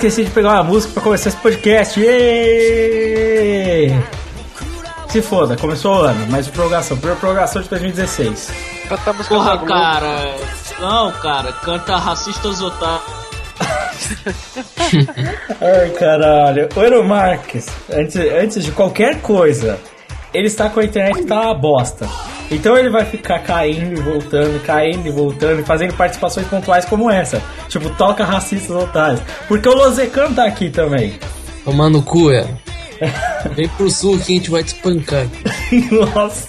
Esqueci de pegar uma música pra começar esse podcast. Yay! Se foda, começou o ano, mais prorrogação, primeira prorrogação de 2016. Canta música Porra, cara. Não, cara, canta Racistas Otários. Ai, caralho. Ouro Marques, antes, antes de qualquer coisa, ele está com a internet que tá uma bosta. Então ele vai ficar caindo e voltando, caindo e voltando, e fazendo participações pontuais como essa. Tipo, toca racistas otários. Porque o Lozecan tá aqui também. Tomando cu, é. Vem pro sul que a gente vai te espancar. Nossa.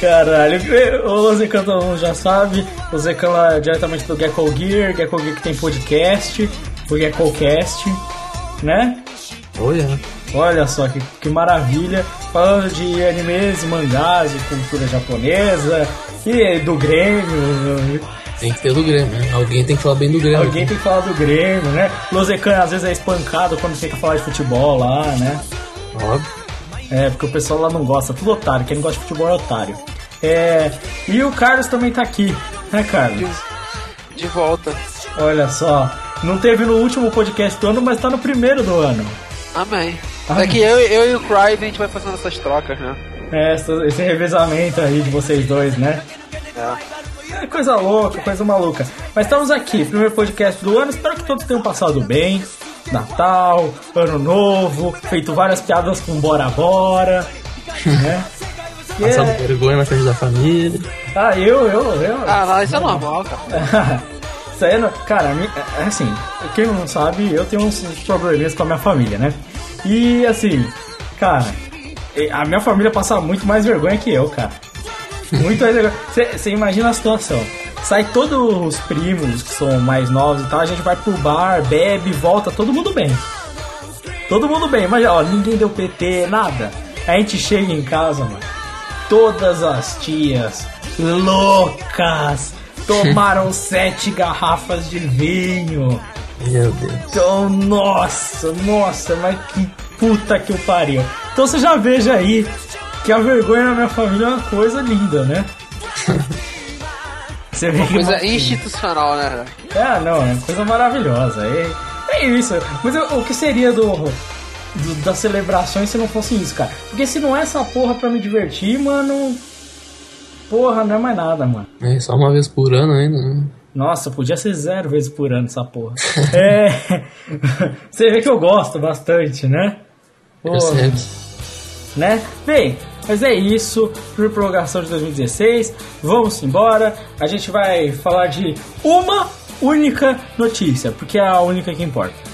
Caralho, o Lozecan todo mundo já sabe. O Lozecan lá diretamente do Gecko Gear, Gecko Gear que tem podcast, o GeckoCast, né? Olha. Olha só que, que maravilha. Falando de animes, mangás, de cultura japonesa e do Grêmio. Tem que ter do Grêmio, né? Alguém tem que falar bem do Grêmio. Alguém tem que falar do Grêmio, né? Lozecan às vezes é espancado quando tem que falar de futebol lá, né? Óbvio. É, porque o pessoal lá não gosta, tudo otário. Quem não gosta de futebol é otário. É, e o Carlos também tá aqui, né, Carlos? De, de volta. Olha só, não teve no último podcast do ano, mas tá no primeiro do ano. Amém. Amém. É que eu, eu e o Cry a gente vai fazendo essas trocas, né? É, esse revezamento aí de vocês dois, né? É. é. Coisa louca, coisa maluca. Mas estamos aqui, primeiro podcast do ano. Espero que todos tenham passado bem. Natal, Ano Novo, feito várias piadas com Bora Bora, né? Yeah. vergonha na frente da família. Ah, eu, eu, eu. Ah, isso é normal, cara. Isso aí, cara, é assim, quem não sabe, eu tenho uns problemas com a minha família, né? E assim, cara, a minha família passa muito mais vergonha que eu, cara. Muito mais vergonha. Você imagina a situação. Sai todos os primos que são mais novos e tal, a gente vai pro bar, bebe, volta, todo mundo bem. Todo mundo bem, mas ó, ninguém deu PT, nada. A gente chega em casa, mano. Todas as tias loucas tomaram sete garrafas de vinho. Meu Deus. Então, nossa, nossa, mas que puta que o pariu. Então você já veja aí que a vergonha na minha família é uma coisa linda, né? Você vê uma coisa institucional, né? É, não, é uma coisa maravilhosa. É, é isso. Mas o, que seria do, do, das celebrações se não fosse isso, cara? Porque se não é essa porra pra me divertir, mano. Porra, não é mais nada, mano. É, só uma vez por ano ainda, né? Nossa, podia ser zero vezes por ano essa porra. é. Você vê que eu gosto bastante, né? Percebe. Né? Bem, mas é isso. Primeira prorrogação de 2016. Vamos embora. A gente vai falar de uma única notícia, porque é a única que importa.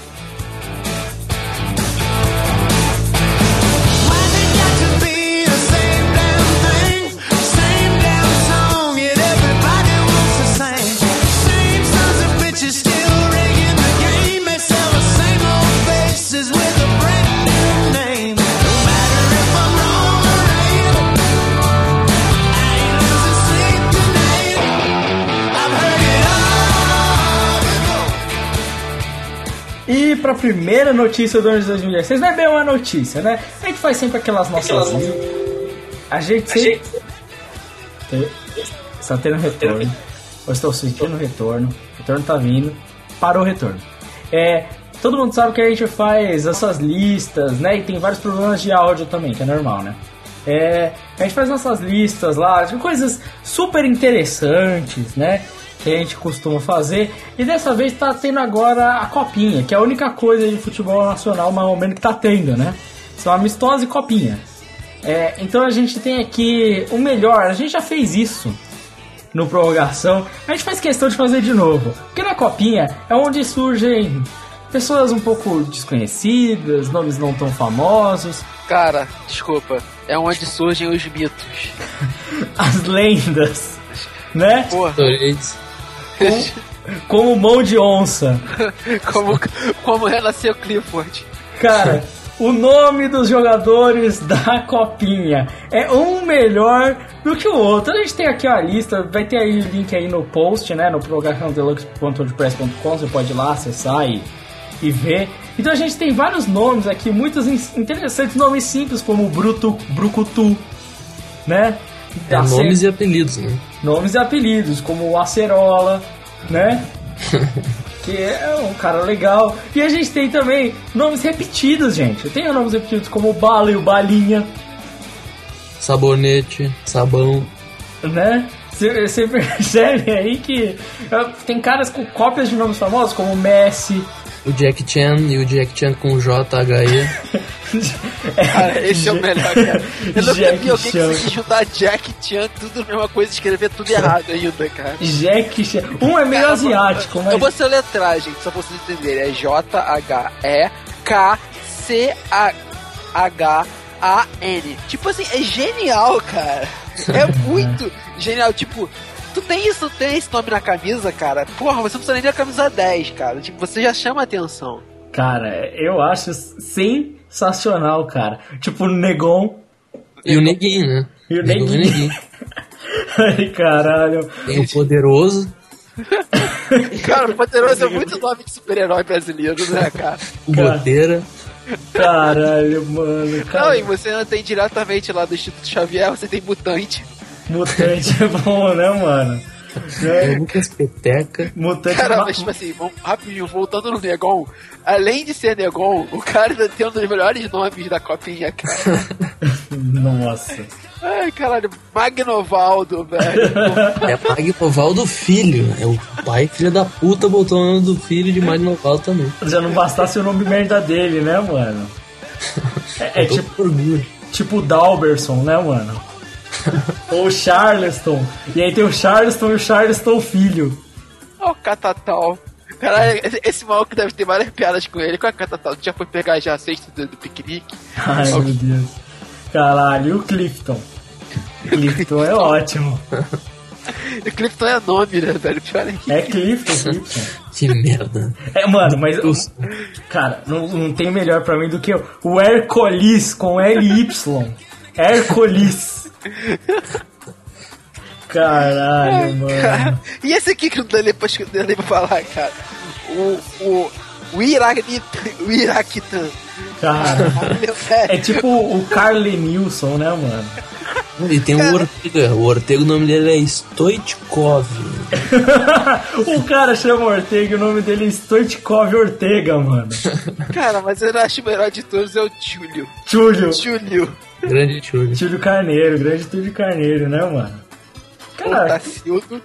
A primeira notícia do ano de 2016. Não é bem uma notícia, né? A gente faz sempre aquelas nossas. A gente sempre. Está tendo retorno. Eu estou sentindo retorno. O retorno tá vindo. para o retorno. É, todo mundo sabe que a gente faz essas listas, né? E tem vários problemas de áudio também, que é normal, né? É, a gente faz nossas listas lá, de coisas super interessantes, né? Que a gente costuma fazer. E dessa vez tá tendo agora a copinha, que é a única coisa de futebol nacional, mais ou menos, que tá tendo, né? São amistosa e copinha. É, então a gente tem aqui o melhor, a gente já fez isso no prorrogação, a gente faz questão de fazer de novo. Porque na copinha é onde surgem pessoas um pouco desconhecidas, nomes não tão famosos, Cara, desculpa. É onde surgem os mitos. as lendas, né? Porra, Adorei-se. Como mão de onça. como, como renasceu Clifford. Cara, o nome dos jogadores da copinha é um melhor do que o outro. A gente tem aqui a lista, vai ter aí o link aí no post, né? No prorrogaçãodeluxe.wordpress.com, você pode ir lá acessar e, e ver. Então a gente tem vários nomes aqui, muitos in- interessantes, nomes simples como Bruto, Brucutu, né? É, nomes e apelidos, né? nomes e apelidos, como o Acerola, né? que é um cara legal. E a gente tem também nomes repetidos, gente. Tem nomes repetidos como o Bala e o Balinha, Sabonete, sabão. né? Você percebe aí que ah, tem caras com cópias de nomes famosos, como Messi. O Jack Chan e o Jack Chan com JHE. Cara, esse é o melhor, cara. Eu nunca Jack vi alguém Chan. conseguir juntar Jack Chan, tudo a mesma coisa, escrever tudo errado ainda, cara. Jack Chan. Um é meio Cara, asiático, Eu mas. vou soletrar, gente, só pra vocês entenderem. É J-H-E-K-C-H-A-N. Tipo assim, é genial, cara. É muito genial. Tipo, tu tem isso, tem esse nome na camisa, cara. Porra, você não precisa nem da camisa 10, cara. Tipo, você já chama atenção. Cara, eu acho sensacional, cara. Tipo, o Negon. E o Neguinho, né? E o Negão Neguinho. Ai, caralho. Tem o Poderoso, Cara, o Poderoso é muito nome de super-herói brasileiro, né, cara? o. Boteira. Caralho, mano. Não, e você não tem diretamente lá do Instituto Xavier, você tem mutante. Mutante é bom, né, mano? Né? Lucas Peteca. Mutante Cara, ma- mas tipo assim, vamos, rapidinho, voltando no Negon, além de ser Negon, o cara ainda tem um dos melhores nomes da copinha, cara. Nossa. Ai, caralho, Magnovaldo, velho. É Magnovaldo Filho. É o pai filho da puta botou o nome do filho de Magnovaldo também. Já não bastasse o nome merda dele, né, mano? É, é tipo, orgulho. tipo o Dalberson, né, mano? Ou o Charleston. E aí tem o Charleston e o Charleston filho. Ó, o Catatal. Caralho, esse, esse maluco deve ter várias piadas com ele. Qual é o Catatal? Tu já foi pegar já a cesta do, do piquenique? Ai, meu Deus. Caralho, e o Clifton? Clifton é ótimo. O Clifton é nome, né, velho? Pior é que. É Clifton, Clifton. Que merda. É, mano, mas. Os- Cara, não, não tem melhor pra mim do que o Hercules com LY. Hercules. Caralho, mano. Cara, e esse aqui que pra, não nem pra falar, cara? O. O. O Iraquita. O Iraquitan. Cara. É tipo o Carly Nilson, né, mano? E tem o Ortega. O Ortega, o nome dele é Stoichkov. o cara chama Ortega e o nome dele é Stoichkov Ortega, mano. Cara, mas eu acho o melhor de todos é o Júlio. Túlio. Júlio. Grande Tchulho. Túlio Carneiro, grande Túlio Carneiro, né, mano? O Cara, Tacildo.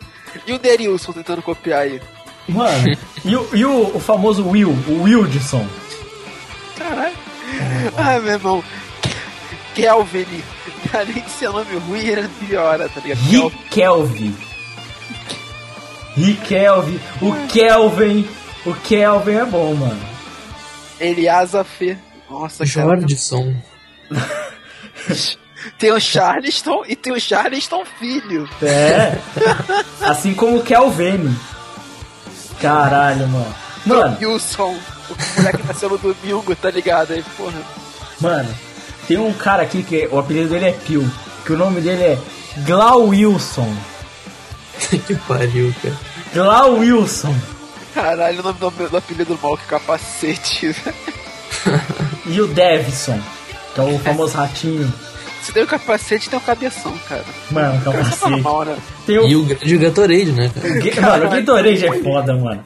E o Nerilson tentando copiar aí. Mano. E, o, e o, o famoso Will, o Wildson. Caralho. Ai, meu irmão. Kelvin. Além de ser nome ruim, ele piora, tá ligado? Kelvin. Rikelvi. Rikelvi. O Kelvin. O Kelvin é bom, mano. Eliasa Fê. Nossa, cara. Jordison. Tem o Charleston e tem o Charleston filho. É. Assim como o Kelvin. Caralho, mano. Mano, Wilson. O moleque nasceu no domingo, tá ligado? Aí, porra. mano. Tem um cara aqui que o apelido dele é Pio. Que o nome dele é Glau Wilson. que pariu, cara. Glau Wilson. Caralho, o nome do, do apelido do mal que capacete. E o Devson. Que é o famoso ratinho. Se tem o capacete, tem o cabeção, cara. Mano, é capacete. normal, né? Tem o E o grande Gatorade, né, cara? Ga- Mano, o Gatorade é foda, mano.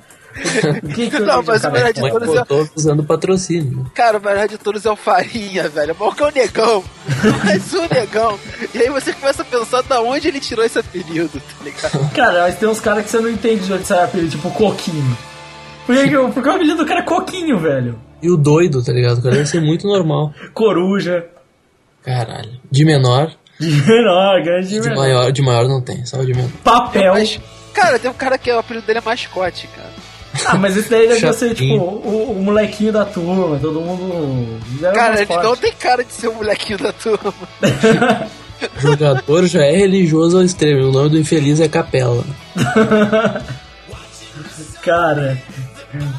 O que que eu Não, mas o melhor de todos é. botou usando patrocínio. Cara, o melhor de todos é o Farinha, velho. Mal que é o negão. Mas o negão. E aí você começa a pensar da onde ele tirou esse apelido, tá ligado? Cara, mas tem uns caras que você não entende de onde sai apelido, tipo Coquinho. Por que, que o- porque o apelido do cara é Coquinho, velho? E o doido, tá ligado? O cara deve ser muito normal. Coruja. Caralho. De menor, De menor, grande de de menor. maior, de maior não tem, só de menor. Papel. Mas, cara, tem um cara que é, o apelido dele é mascote, cara. Ah, mas esse daí deve ser, tipo, o, o molequinho da turma, todo mundo. Era Cara, ele não tem cara de ser o molequinho da turma. O jogador já é religioso ao extremo. O nome do infeliz é Capela. Cara.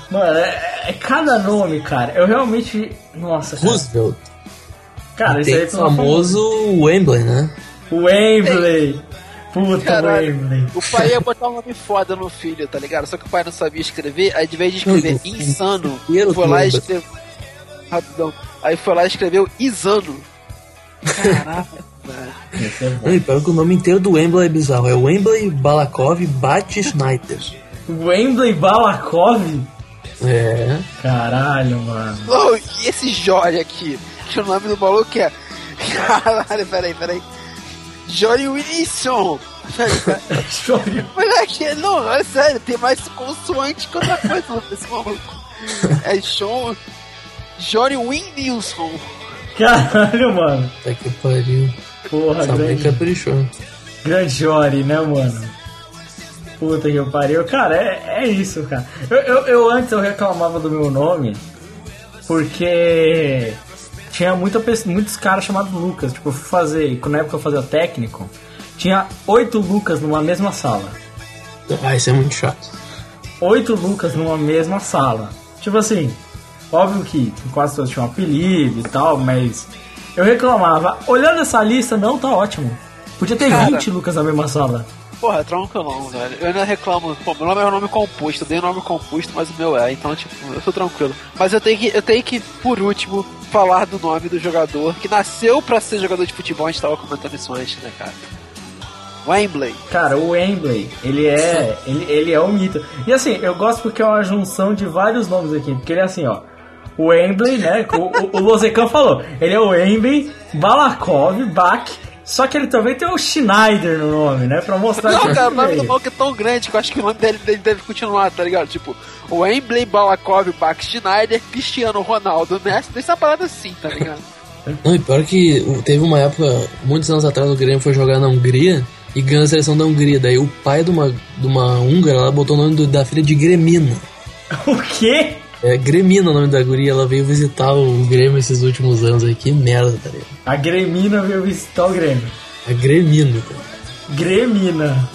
Mano, é, é cada nome, cara. Eu realmente. Nossa, cara. Roosevelt. Cara, isso aí uma famoso Wembley, né? Wembley. Puta, Caralho. Wembley. O pai ia botar um nome foda no filho, tá ligado? Só que o pai não sabia escrever, aí de vez de escrever insano, foi lá e escreveu. Rapidão. Aí foi lá e escreveu Isano. Caraca, é. Não, e pior que o nome inteiro do Wembley é bizarro. É Wembley Balakov Bat Schneider. Wembley Balakov? É. Caralho, mano. Oh, e esse Jorge aqui? Que o nome do maluco é. Caralho, peraí, peraí. Johnny Wilson. Chorei. Moleque, não, é sério, tem mais consoante que outra coisa nesse maluco. É John. Johnny Wilson. Caralho, mano. Tá que pariu. Porra, Essa grande, caprichou. grande Jory, né, mano? Puta que pariu. Cara, é, é isso, cara. Eu, eu, eu antes eu reclamava do meu nome porque tinha muita, muitos caras chamados Lucas. Tipo, eu fui fazer, na época eu fazia técnico, tinha oito Lucas numa mesma sala. Ah, isso é muito chato. oito Lucas numa mesma sala. Tipo assim, óbvio que quase todos tinham apelido e tal, mas eu reclamava. Olhando essa lista, não tá ótimo. Podia ter Cara. 20 Lucas na mesma sala. Porra, tranquilão, velho. Eu ainda reclamo. Pô, meu nome é um nome composto, eu dei um nome composto, mas o meu é, então, tipo, eu tô tranquilo. Mas eu tenho que, eu tenho que, por último, falar do nome do jogador que nasceu pra ser jogador de futebol, a gente tava comentando isso antes, né, cara? Wembley. Cara, o Wembley, ele é, ele, ele é um mito. E assim, eu gosto porque é uma junção de vários nomes aqui. Porque ele é assim, ó. O Wembley, né? O, o, falou. Ele é o Wembley, Balakov, Bach. Só que ele também tem o Schneider no nome, né? Pra mostrar Não, que cara, o nome do maluco é tão grande que eu acho que o nome dele, dele deve continuar, tá ligado? Tipo, Wembley, Balakov, Bach, Schneider, Cristiano Ronaldo, Messi, dessa parada assim, tá ligado? Não, e pior que o- teve uma época, muitos anos atrás, o Grêmio foi jogar na Hungria e ganhou a seleção da Hungria. Daí o pai de uma, de uma húngara, ela botou o nome do- da filha de Gremina. O quê? É Gremina o nome da guria, ela veio visitar o Grêmio esses últimos anos aí. Que merda, tá ligado? A Gremina veio visitar o Grêmio. A Gremina, cara. Gremina.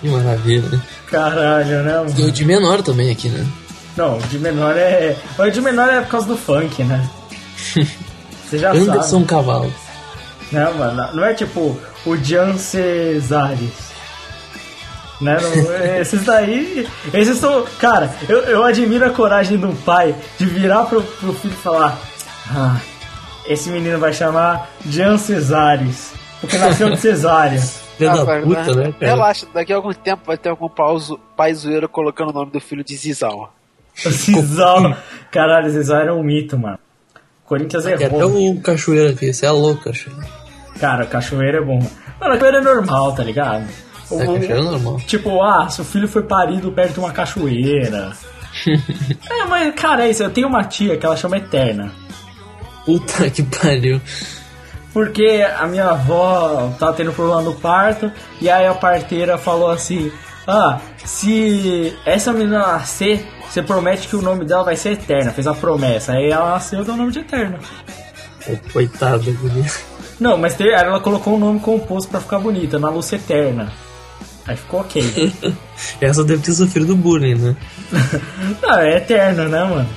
Que maravilha, né? Caralho, né? E Mano? o de menor também aqui, né? Não, o de menor é. O de menor é por causa do funk, né? Você já Anderson sabe. Cavalo. Né, mano? Não é tipo o Jan Cesares. Né? Não- esses daí. Esses são. Cara, eu, eu admiro a coragem do pai de virar pro, pro filho e falar: Ah, esse menino vai chamar Jan Cesares. Porque nasceu de cesárea. Da Rapaz, puta, né, cara? Relaxa, daqui a algum tempo vai ter algum pauso, pai zoeiro colocando o nome do filho de Zizal. O Cisal. Caralho, Cisal era um mito, mano. Corinthians Tem até errou. o Cachoeira aqui, você é louco, Cachoeira. Cara, cachoeira é bom. Mano, cachoeira é normal, tá ligado? O- É, cachoeira normal. Tipo, ah, seu filho foi parido perto de uma cachoeira. é, mas, cara, é isso. Eu tenho uma tia que ela chama Eterna. Puta que pariu. Porque a minha avó tava tendo problema no parto, e aí a parteira falou assim: Ah, se essa menina nascer, você promete que o nome dela vai ser Eterna. Fez a promessa. Aí ela nasceu e deu o nome de Eterna. Ô, Coitado da guria. Não, mas ela colocou um nome composto pra ficar bonita, na Luz Eterna. Aí ficou ok. Essa deve ter sofrido do bullying, né? Não, é eterno, né, mano?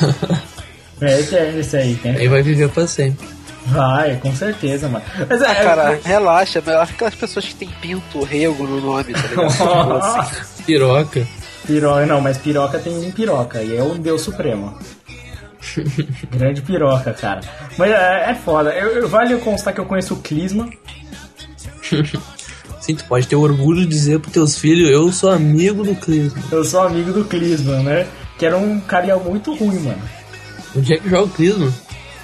É eterno isso aí, né? Aí vai viver pra sempre. Vai, com certeza, mano. Mas é, Ah, cara, relaxa, é melhor que aquelas pessoas que tem pinto rego no nome, tá ligado? Nossa, Piroca. piroca, não, mas piroca tem um piroca, e é o Deus Supremo. Grande piroca, cara. Mas é, é foda. Eu, eu, vale constar que eu conheço o Clisma. Sim, tu pode ter orgulho de dizer pros teus filhos, eu sou amigo do Clisman. Eu sou amigo do Clisman, né? Que era um carinha muito ruim, mano. Onde é que joga o Clisman?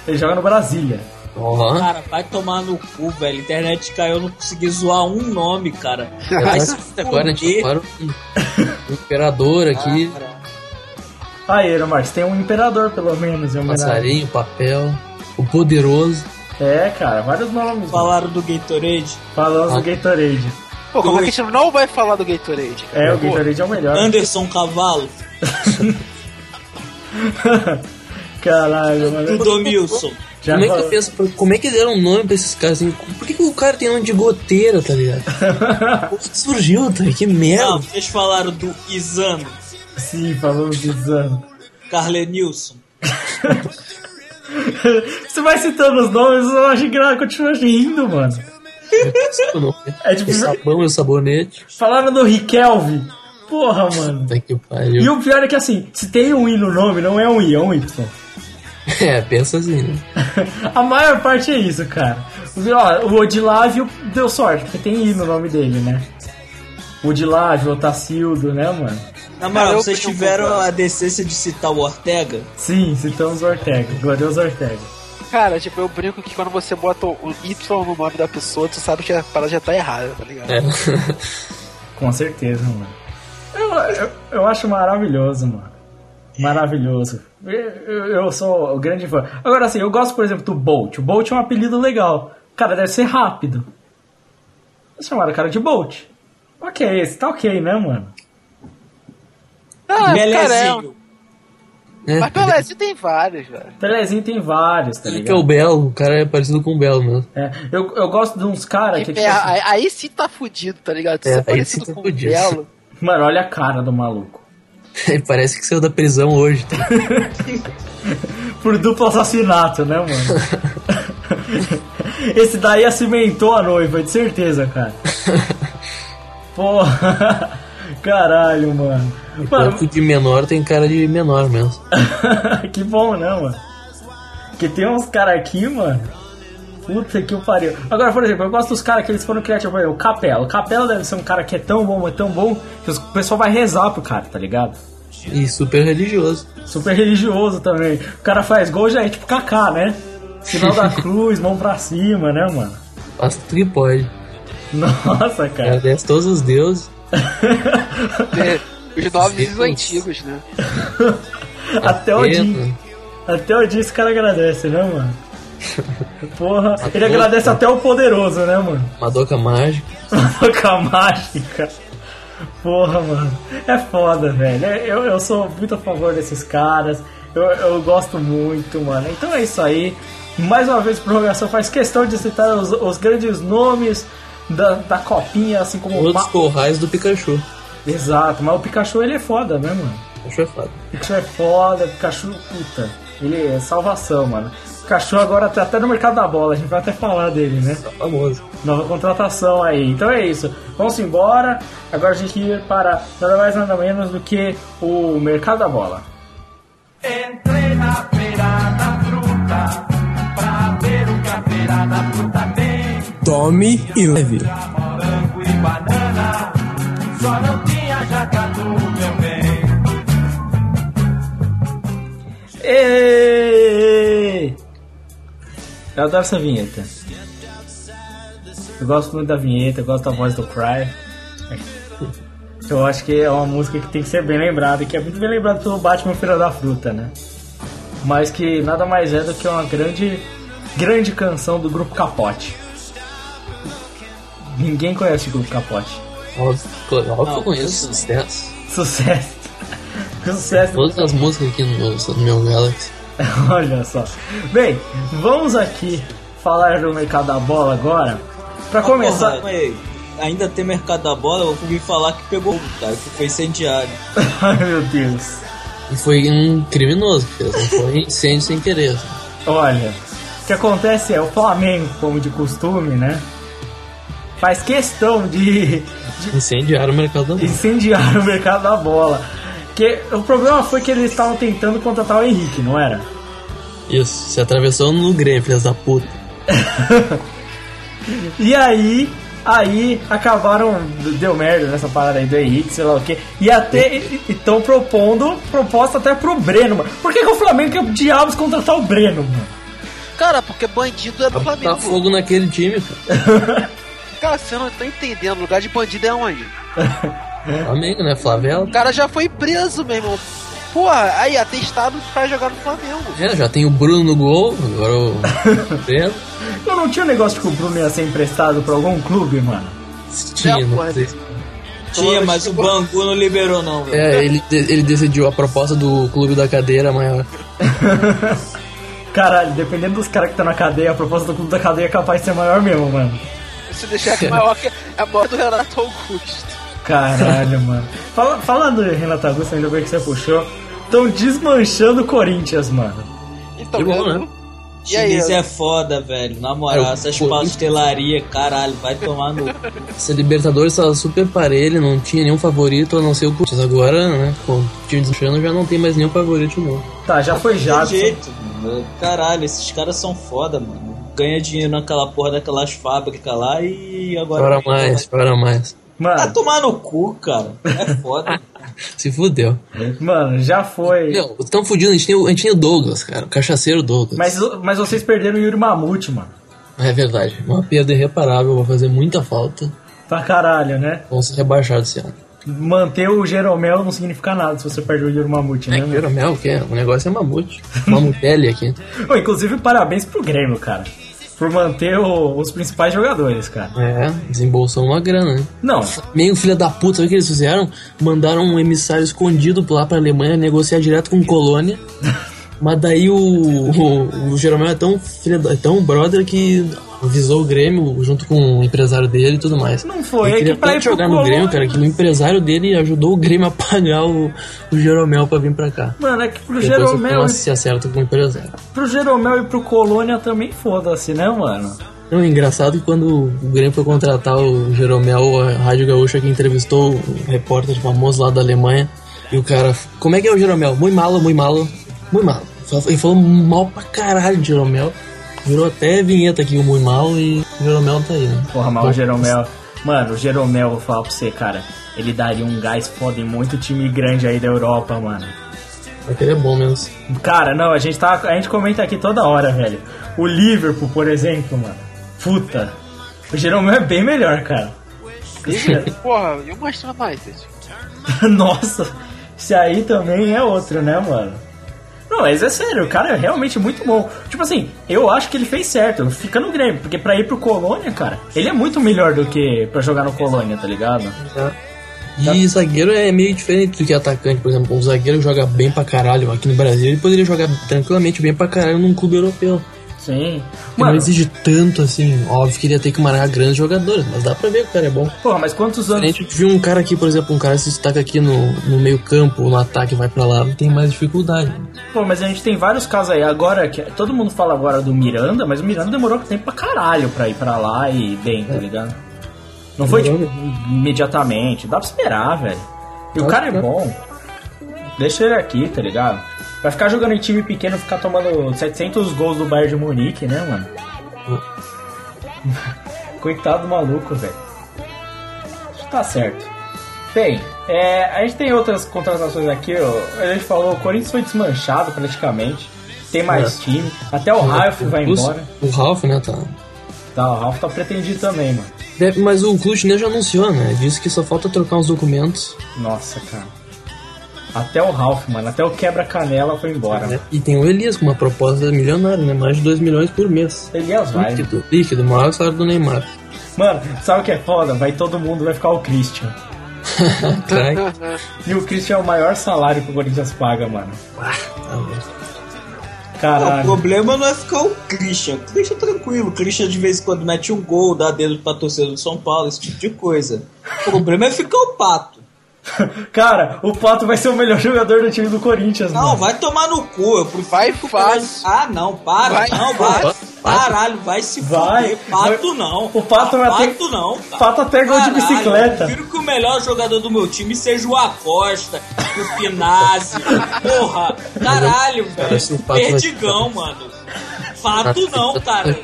Ele joga no Brasília. Ó, Cara, vai tomar no cu, velho. A internet caiu, eu não consegui zoar um nome, cara. Vai se agora a gente fuder. agora um, um imperador aqui, Cara, Aí, Marcos, tem um imperador, pelo menos, em homenagem. passarinho, papel, o poderoso. É, cara, vários nomes. mano. Falaram do Gatorade. Falamos do Ah. Gatorade. Pô, como é que a gente não vai falar do Gatorade? É, o Pô, Gatorade é o melhor. Anderson Cavalo. Caralho, mano. Dudu Milson. Já como é que eu penso, como é que deram um nome pra esses caras assim? Por que, que o cara tem nome de goteira, tá ligado? Como que surgiu, tá? Que merda. Não, vocês falaram do Isano. Sim, falamos de Zano. Carlenilson. Você vai citando os nomes, eu acho que ela continua rindo, mano. É tipo, O sabão e o sabonete. falaram do Riquelme. Porra, mano. E o pior é que assim, se tem um I no nome, não é um I, é um Y. É, pensa assim, né? A maior parte é isso, cara. O- Ó, o Odilávio deu sorte, porque tem I no nome dele, né? Odilávio, Otacildo, né, mano? Na moral, vocês tiveram a decência de citar o Ortega? Sim, citamos o Ortega, glorioso Ortega. Cara, tipo, eu brinco que quando você bota o Y no nome da pessoa, tu sabe que a parada já tá errada, tá ligado? É. Com certeza, mano. Eu, eu, eu acho maravilhoso, mano. Maravilhoso. Eu, eu- sou o grande fã. Agora, assim, eu gosto, por exemplo, do Bolt. O Bolt é um apelido legal. Cara deve ser rápido. Eles chamaram o cara de Bolt. Ok, esse tá ok, né, mano? Ah, é, Belezinho. É. mas Pelézinho tem vários, velho. Pelezinho tem vários, tá que é o ligado? Belo, o cara é parecido com o Belo mesmo. É, eu, eu gosto de uns caras que, E, tipo é, assim, aí, sim tá fudido, tá ligado? Se É, é, aí parecido sim tá com o fudido. Belo. Mano, olha a cara do maluco. Ele parece que saiu da prisão hoje. Tá? Por duplo assassinato, né, mano? Esse daí acimentou a noiva, de certeza, cara. Porra. Caralho, mano. O Mano, corpo de menor tem cara de menor mesmo. que bom, né, mano? Que tem uns caras aqui, mano. Puta que o pariu. Agora, por exemplo, eu gosto dos caras que eles foram criativos. O Capela. O Capela deve ser um cara que é tão bom, mas tão bom, que o pessoal vai rezar pro cara, tá ligado? E super religioso. Super religioso também. O cara faz gol já é tipo Kaká, né? Sinal da cruz, mão pra cima, né, mano? Faz tudo que pode. Nossa, cara. Agradece todos os deuses. É, Os novos e os Deus. antigos, né? Até o dia. Até o dia esse cara agradece, né, mano? Porra, ele todos, agradece até o poderoso, né, mano? Madoka mágica. Boca mágica. Porra, mano. É foda, velho. Eu, eu sou muito a favor desses caras. Eu, eu gosto muito, mano. Então é isso aí. Mais uma vez, prorrogação faz questão de citar os, os grandes nomes da, da copinha, assim como o. Outros Ma- corrais do Pikachu. Exato, mas o Pikachu ele é foda, né, mano? Pikachu é foda. Pikachu é foda, Pikachu, puta, ele é salvação, mano. Pikachu agora tá até no mercado da bola, a gente vai até falar dele, né? Famoso. Nova contratação aí. Então é isso. Vamos embora. Agora a gente ir para nada mais nada menos do que o mercado da bola. Entrei na feira da fruta pra ver o que a feira da fruta tem. Tome e leve. Morango e banana, só não Eu adoro essa vinheta. Eu gosto muito da vinheta, eu gosto da voz do Cry. Eu acho que é uma música que tem que ser bem lembrada, que é muito bem lembrada pelo Batman Feira da Fruta, né? Mas que nada mais é do que uma grande, grande canção do grupo Capote. Ninguém conhece o grupo Capote. Óbvio, óbvio que eu Não, conheço isso sucesso. Sucesso. Sucesso. Todas as músicas aqui no meu, no meu Galaxy. Olha só. Bem, vamos aqui falar do mercado da bola agora. Pra começar. Porra, ainda tem mercado da bola, eu ouvi falar que pegou, cara, que foi incendiário. Ai meu Deus. E foi um criminoso que fez, não foi incêndio sem querer. Olha, o que acontece é o Flamengo, como de costume, né? Faz questão de, de Incendiaram o mercado da bola. incendiar o mercado da bola. Que o problema foi que eles estavam tentando contratar o Henrique, não era? Isso, se atravessou no Grêmio, filhas da puta. E aí, Aí acabaram, deu merda nessa parada aí do Henrique, sei lá o que. E até estão propondo proposta até pro Breno, mano. Por que, que o Flamengo quer diabos contratar o Breno, mano? Cara, porque bandido é do Tá Flamengo. fogo naquele time, cara. Cara, você não tá entendendo. O lugar de bandido é onde? Flamengo, né? Flavela. O cara já foi preso, meu irmão. Porra, aí, atestado pra jogar no Flamengo. É, já tem o Bruno no gol, agora o. Eu não tinha um negócio de que o Bruno ia ser emprestado pra algum clube, mano. Tinha, não sei. Tinha, mas o Bangu não liberou, não, velho. É, ele, ele decidiu a proposta do clube da cadeira maior. Caralho, dependendo dos caras que estão na cadeia, a proposta do clube da cadeia é capaz de ser maior mesmo, mano. Se deixar que maior que a maior do Renato Augusto. Caralho, mano. Fala, falando Renato Augusto, ainda bem que você puxou. Estão desmanchando o Corinthians, mano. Então, Que bom, né? E aí, é foda, velho. Na moral, É, essas pastelaria, caralho, vai tomar no. Essa Libertadores tava super parelho, não tinha nenhum favorito a não ser o Corinthians. Agora, né, com o time desmanchando, já não tem mais nenhum favorito novo. Tá, já foi Jadson. jeito, mano. Caralho, esses caras são foda, mano. Ganha dinheiro naquela porra daquelas fábricas lá e agora. Chora mais, chora mais. Vai Mano, tomar no cu, cara. É foda. Se fudeu. mano, já foi. Meu, tão fudido, a gente, tem, a gente tinha o Douglas, cara, o cachaceiro Douglas. Mas, mas vocês perderam o Yuri Mamute, mano. É verdade, uma perda irreparável, vai fazer muita falta. Pra caralho, né? Vão ser rebaixados esse ano. Manter o Jeromel não significa nada se você perde o Yuri Mamute, né? É? Jeromel, o quê? O negócio é mamute. Mamutelli aqui. Ô, inclusive, parabéns pro Grêmio, cara. Por manter o- os principais jogadores, cara. É, desembolsou uma grana, né? Não, Meio filha da puta, sabe o que eles fizeram? Mandaram um emissário escondido lá pra Alemanha negociar direto com Colônia. Mas daí o, o, o Jeromel é tão, filha da, é tão brother que avisou o Grêmio junto com o empresário dele e tudo mais. Não foi, Ele é queria que pra tanto jogar no Grêmio, cara, que o empresário dele ajudou o Grêmio a pagar o, o Jeromel pra vir pra cá. mano, é que pro Depois Jeromel, Thomas se acerta com o empresário. pro Jeromel e pro Colônia também foda-se, né, mano? Não, é engraçado que quando o Grêmio foi contratar o Jeromel, a Rádio Gaúcha que entrevistou o repórter famoso lá da Alemanha, e o cara, como é que é o Jeromel? Muito malo, muito malo, muito malo. Ele falou mal pra caralho de Jeromel. Virou até vinheta aqui o muito mal e o Jeromel tá aí, né? Porra, mas o Jeromel. Mano, o Jeromel, vou falar pra você, cara. Ele daria um gás foda em muito time grande aí da Europa, mano. Aquele é bom mesmo. Cara, não, a gente tá. A gente comenta aqui toda hora, velho. O Liverpool, por exemplo, mano. Puta. O Jeromel é bem melhor, cara. Porra, e o Manchester United? Nossa, esse aí também é outro, né, mano? Não, mas é sério, o cara é realmente muito bom. Tipo assim, eu acho que ele fez certo, fica no Grêmio, porque pra ir pro Colônia, cara, ele é muito melhor do que pra jogar no Colônia, tá ligado? E zagueiro é meio diferente do que atacante, por exemplo. Um zagueiro joga bem pra caralho aqui no Brasil, ele poderia jogar tranquilamente bem pra caralho num clube europeu. Sim. Que não Mano, exige tanto assim. Óbvio que ele ia ter que marcar grandes jogadores, mas dá pra ver que o cara é bom. porra, mas quantos A anos. gente viu um cara aqui, por exemplo, um cara se destaca aqui no, no meio campo, no ataque, vai pra lá, tem mais dificuldade. Pô, mas a gente tem vários casos aí. Agora, que todo mundo fala agora do Miranda, mas o Miranda demorou tempo pra caralho pra ir pra lá e bem, tá ligado? Não foi, tipo, imediatamente. Dá pra esperar, velho. E o cara é bom. Deixa ele aqui, tá ligado? Vai ficar jogando em time pequeno, ficar tomando 700 gols do Bayern de Munique, né, mano? Coitado do maluco, velho. Tá certo. Bem, é, a gente tem outras contratações aqui, ó. A gente falou, o Corinthians foi desmanchado praticamente. Tem mais É. time. Até o Ralf vai Os- embora. O Ralf, né, tá. Tá, o Ralf tá pretendido também, mano. Deve- Mas o clube chinês já anunciou, né? Disse que só falta trocar uns documentos. Nossa, cara. Até o Ralf, mano. Até o quebra-canela foi embora. né? E tem o Elias com uma proposta milionária, né? Mais de 2 milhões por mês. Elias vai. Líquido, líquido, maior salário do Neymar. Mano, sabe o que é foda? Vai todo mundo, vai ficar o Christian. E o Christian é o maior salário que o Corinthians paga, mano. Tá bom. O Caralho. problema não é ficar o Christian. O Christian é tranquilo. O Christian de vez em quando mete um gol, dá dedo pra torcida do São Paulo, esse tipo de coisa. O problema é ficar o Pato. Cara, o Pato vai ser o melhor jogador do time do Corinthians, Não, mano. vai tomar no cu. Eu prefiro Vai que o fácil. Ah, não, para. Vai não, vai. Caralho, vai se Vai. fuder. Pato não. O Pato vai ter- Pato não. O Pato até gol de bicicleta. Eu prefiro que o melhor jogador do meu time seja o Acosta, o Finazzi. Porra, caralho, velho. Perdigão, mano. Pato não, cara.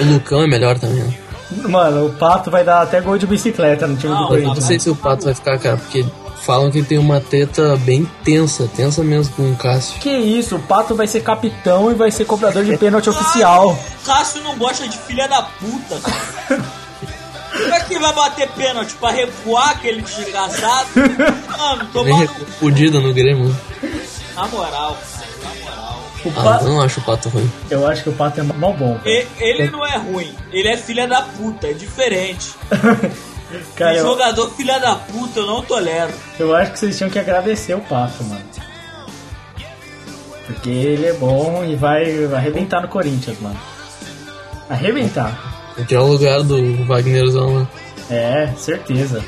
O Lucão é melhor também, né? Mano, o Pato vai dar até gol de bicicleta no time Não, do Eu não Corinthians. sei se o Pato vai ficar, cara, porque falam que tem uma teta bem tensa, tensa mesmo com o Cássio. Que isso, o Pato vai ser capitão e vai ser cobrador de pênalti oficial. Cássio não gosta de filha da puta, cara. Como é que vai bater pênalti pra recuar aquele desgraçado? Mano, Nem tomar repudido no Grêmio. na moral, cara, na moral. O Ah, Pato, eu não acho o Pato ruim. eu acho que o Pato é mal bom. cara. E- Ele não é ruim, ele é filha da puta, é diferente. Cara, eu, jogador filha da puta eu não tolero. eu acho que vocês tinham que agradecer o Pato, mano. Porque ele é bom e vai, arrebentar no Corinthians, mano. Arrebentar. Tirar o lugar do Wagnerzão lá. É, certeza.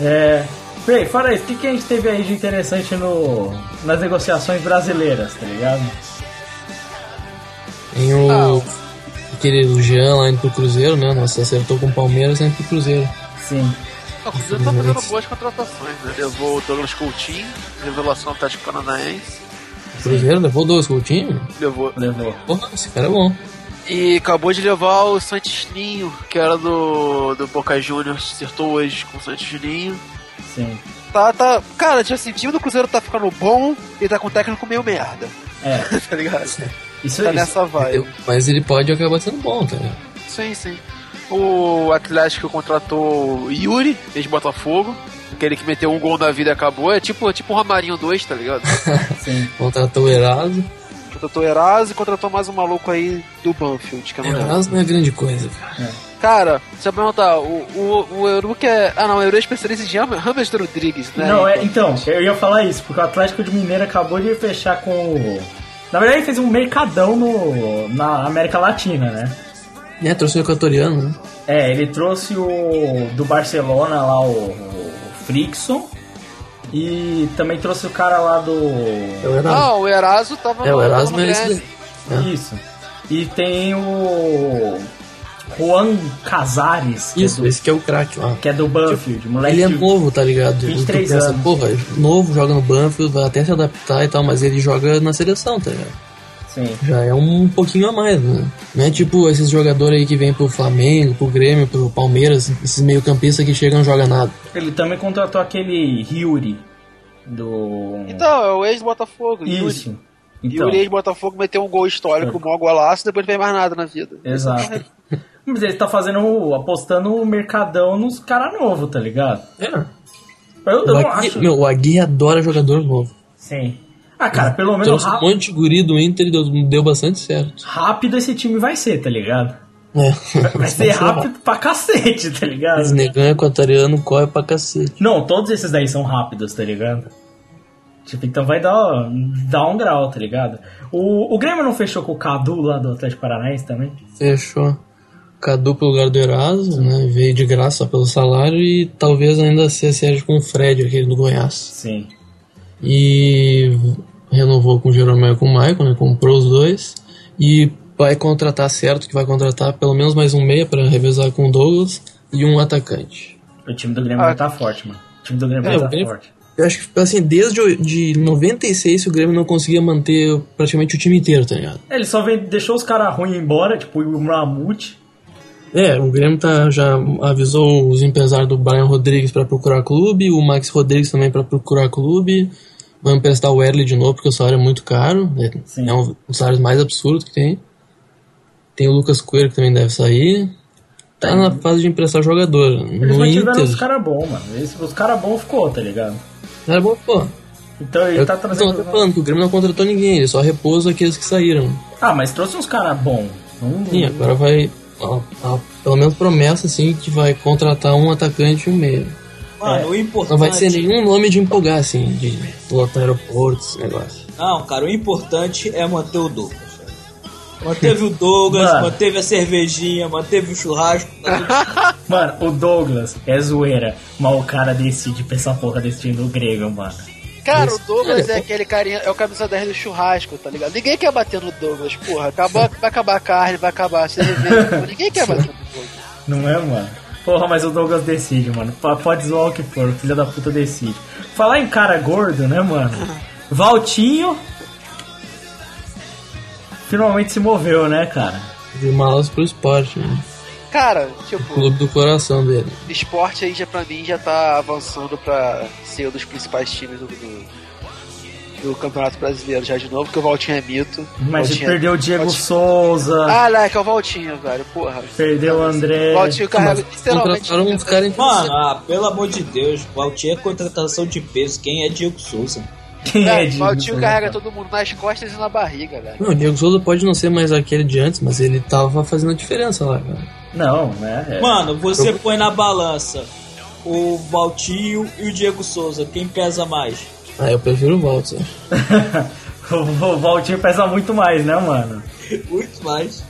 É. Peraí, fala isso, o que, que a gente teve aí de interessante no, nas negociações brasileiras, tá ligado? Tem o. Aquele o Jean lá indo pro Cruzeiro, né? Nossa, acertou com o Palmeiras indo pro Cruzeiro. Sim. O Cruzeiro tá fazendo boas contratações, né? Levou o Douglas Coutinho, revelação Atlético Paranaense. O Cruzeiro levou dois Coutinho? Levou. Levou. Porra, esse cara é bom. E acabou de levar o Santos Ninho, que era do, do Boca Juniors, acertou hoje com o Santos Ninho. Sim. Tá, tá. Cara, tipo assim, o time do Cruzeiro tá ficando bom e tá com o técnico meio merda. É, tá ligado? isso, Tá isso nessa vibe. Eu- Mas ele pode acabar sendo bom, tá ligado? Sim, sim. O Atlético contratou o Yuri, ex-Botafogo. Aquele que meteu um gol na vida e acabou. É tipo, tipo o Ramarinho 2, tá ligado? sim. Contratou o Eraso. Contratou o Eraso e contratou mais um maluco aí do Banfield, que eu não. Eraso não é grande coisa, cara. Cara, você vai perguntar, o, o, o que é. Ah não, o Euro é especialista Rames Rodrigues, né? Não, é, então, eu ia falar isso, porque o Atlético de Mineiro acabou de fechar com o. Na verdade, ele fez um mercadão no, na América Latina, né? É, trouxe o equatoriano, né? É, ele trouxe o do Barcelona lá, o, o Frickson. E também trouxe o cara lá do. É o Eraso. Ah, o Eraso tava É, o Erasmo no é esse Grêmio. daí. É. Isso. E tem o. Juan Casares, que, Isso, é, do, esse que é o craque lá. que é do Banfield, moleque. Ele é novo, tá ligado? 23 Tu pensa, anos. Porra, novo, joga no Banfield, vai até se adaptar e tal, mas ele joga na seleção, tá ligado? Sim. Já é um pouquinho a mais, né? Não é tipo esses jogadores aí que vêm pro Flamengo, pro Grêmio, pro Palmeiras, esses meio campistas que chegam e não jogam nada. Ele também contratou aquele Yuri do. Então, é o ex-Botafogo. Yuri. Isso. Então, Yuri ex-Botafogo meteu um gol histórico, um maior golaço, depois não fez mais nada na vida. exato. Mas ele tá fazendo. apostando o mercadão nos caras novos, tá ligado? É. Eu, eu O não Agui, acho. meu, o Agui adora jogador novo. Sim. Ah, cara, pelo menos Trouxe um rá- monte de guri do Inter e deu, deu bastante certo. rápido esse time vai ser, tá ligado? É. Vai ser rápido pra cacete, tá ligado? Esse negão equatoriano corre pra cacete. Não, todos esses daí são rápidos, tá ligado? Tipo, então vai dar, dar um grau, tá ligado? O, o Grêmio não fechou com o Cadu lá do Atlético Paranaense também? Fechou. Cadu pro lugar do Eraso, né? Veio de graça pelo salário e talvez ainda se acerte com o Fred, aquele do Goiás. Sim. E renovou com o Jeromel e com o Michael, né? Comprou os dois. E vai contratar certo, que vai contratar pelo menos mais um meia pra revezar com o Douglas e um atacante. O time do Grêmio Ah. vai tá forte, mano. O time do Grêmio É, tá Grêmio- forte. Eu acho que, assim, desde o- de 96 o Grêmio não conseguia manter praticamente o time inteiro, tá ligado? É, Ele só vem, deixou os caras ruins embora, tipo o Mamute. É, o Grêmio tá, já avisou os empresários do Brian Rodrigues pra procurar clube, o Max Rodrigues também pra procurar clube. Vão emprestar o Erle de novo porque o salário é muito caro. É, é um dos salários mais absurdos que tem. Tem o Lucas Coelho que também deve sair. Tá na fase de emprestar jogador. Eles no Inter. os caras bons, mano. Os caras bons ficou, tá ligado? Era bom, pô. Então ele Eu tá trazendo. tô falando que o Grêmio não contratou ninguém, ele só repôs aqueles que saíram. Ah, mas trouxe uns caras bons. Sim, agora vai. ó, ó, pelo menos promessa assim que vai contratar um atacante e um meio. Mano, o importante. Não vai ser nenhum nome de empolgar, assim, de lotar aeroportos, esse negócio. Não, cara, o importante é manter o Douglas. cara. Manteve o Douglas, Mano. manteve a cervejinha, manteve o churrasco. tá Mano, o Douglas é zoeira, mas o cara decide pra essa porra desse time do grego, mano. Cara, o Douglas olha, é aquele carinha, é o camisa 10 do churrasco, tá ligado? Ninguém quer bater no Douglas, porra. Acabou, vai acabar a carne, vai acabar a cerveja. Ninguém quer bater no Douglas. Não é, mano? Porra, mas o Douglas decide, mano. P- Pode zoar o que for, o filho da puta decide. Falar em cara gordo, né, mano? Valtinho. Finalmente se moveu, né, cara? De malas pro esporte, né? Cara, tipo, Clube do coração dele. esporte aí já pra mim já tá avançando pra ser um dos principais times do, do, do Campeonato Brasileiro já de novo, porque o Valtinho é mito. Mas ele Valtinho- perdeu o Diego Valtinho- Souza, Ah, lá, que é o Valtinho, velho, porra. perdeu o André. O Valtinho carrega Mas literalmente. Uns caras interessantes. Mano, ah, pelo amor de Deus, Valtier é contratação de peso. Quem é Diego Souza? Quem é É, o Diego Valtinho carrega todo mundo nas costas e na barriga, velho. Não, o Diego Souza pode não ser mais aquele de antes, mas ele tava fazendo a diferença lá, cara. Não, né? é. Mano, você põe na balança o Valtinho e o Diego Souza. Quem pesa mais? Ah, eu prefiro o Walter. o, Valtinho pesa muito mais, né, mano? Muito mais.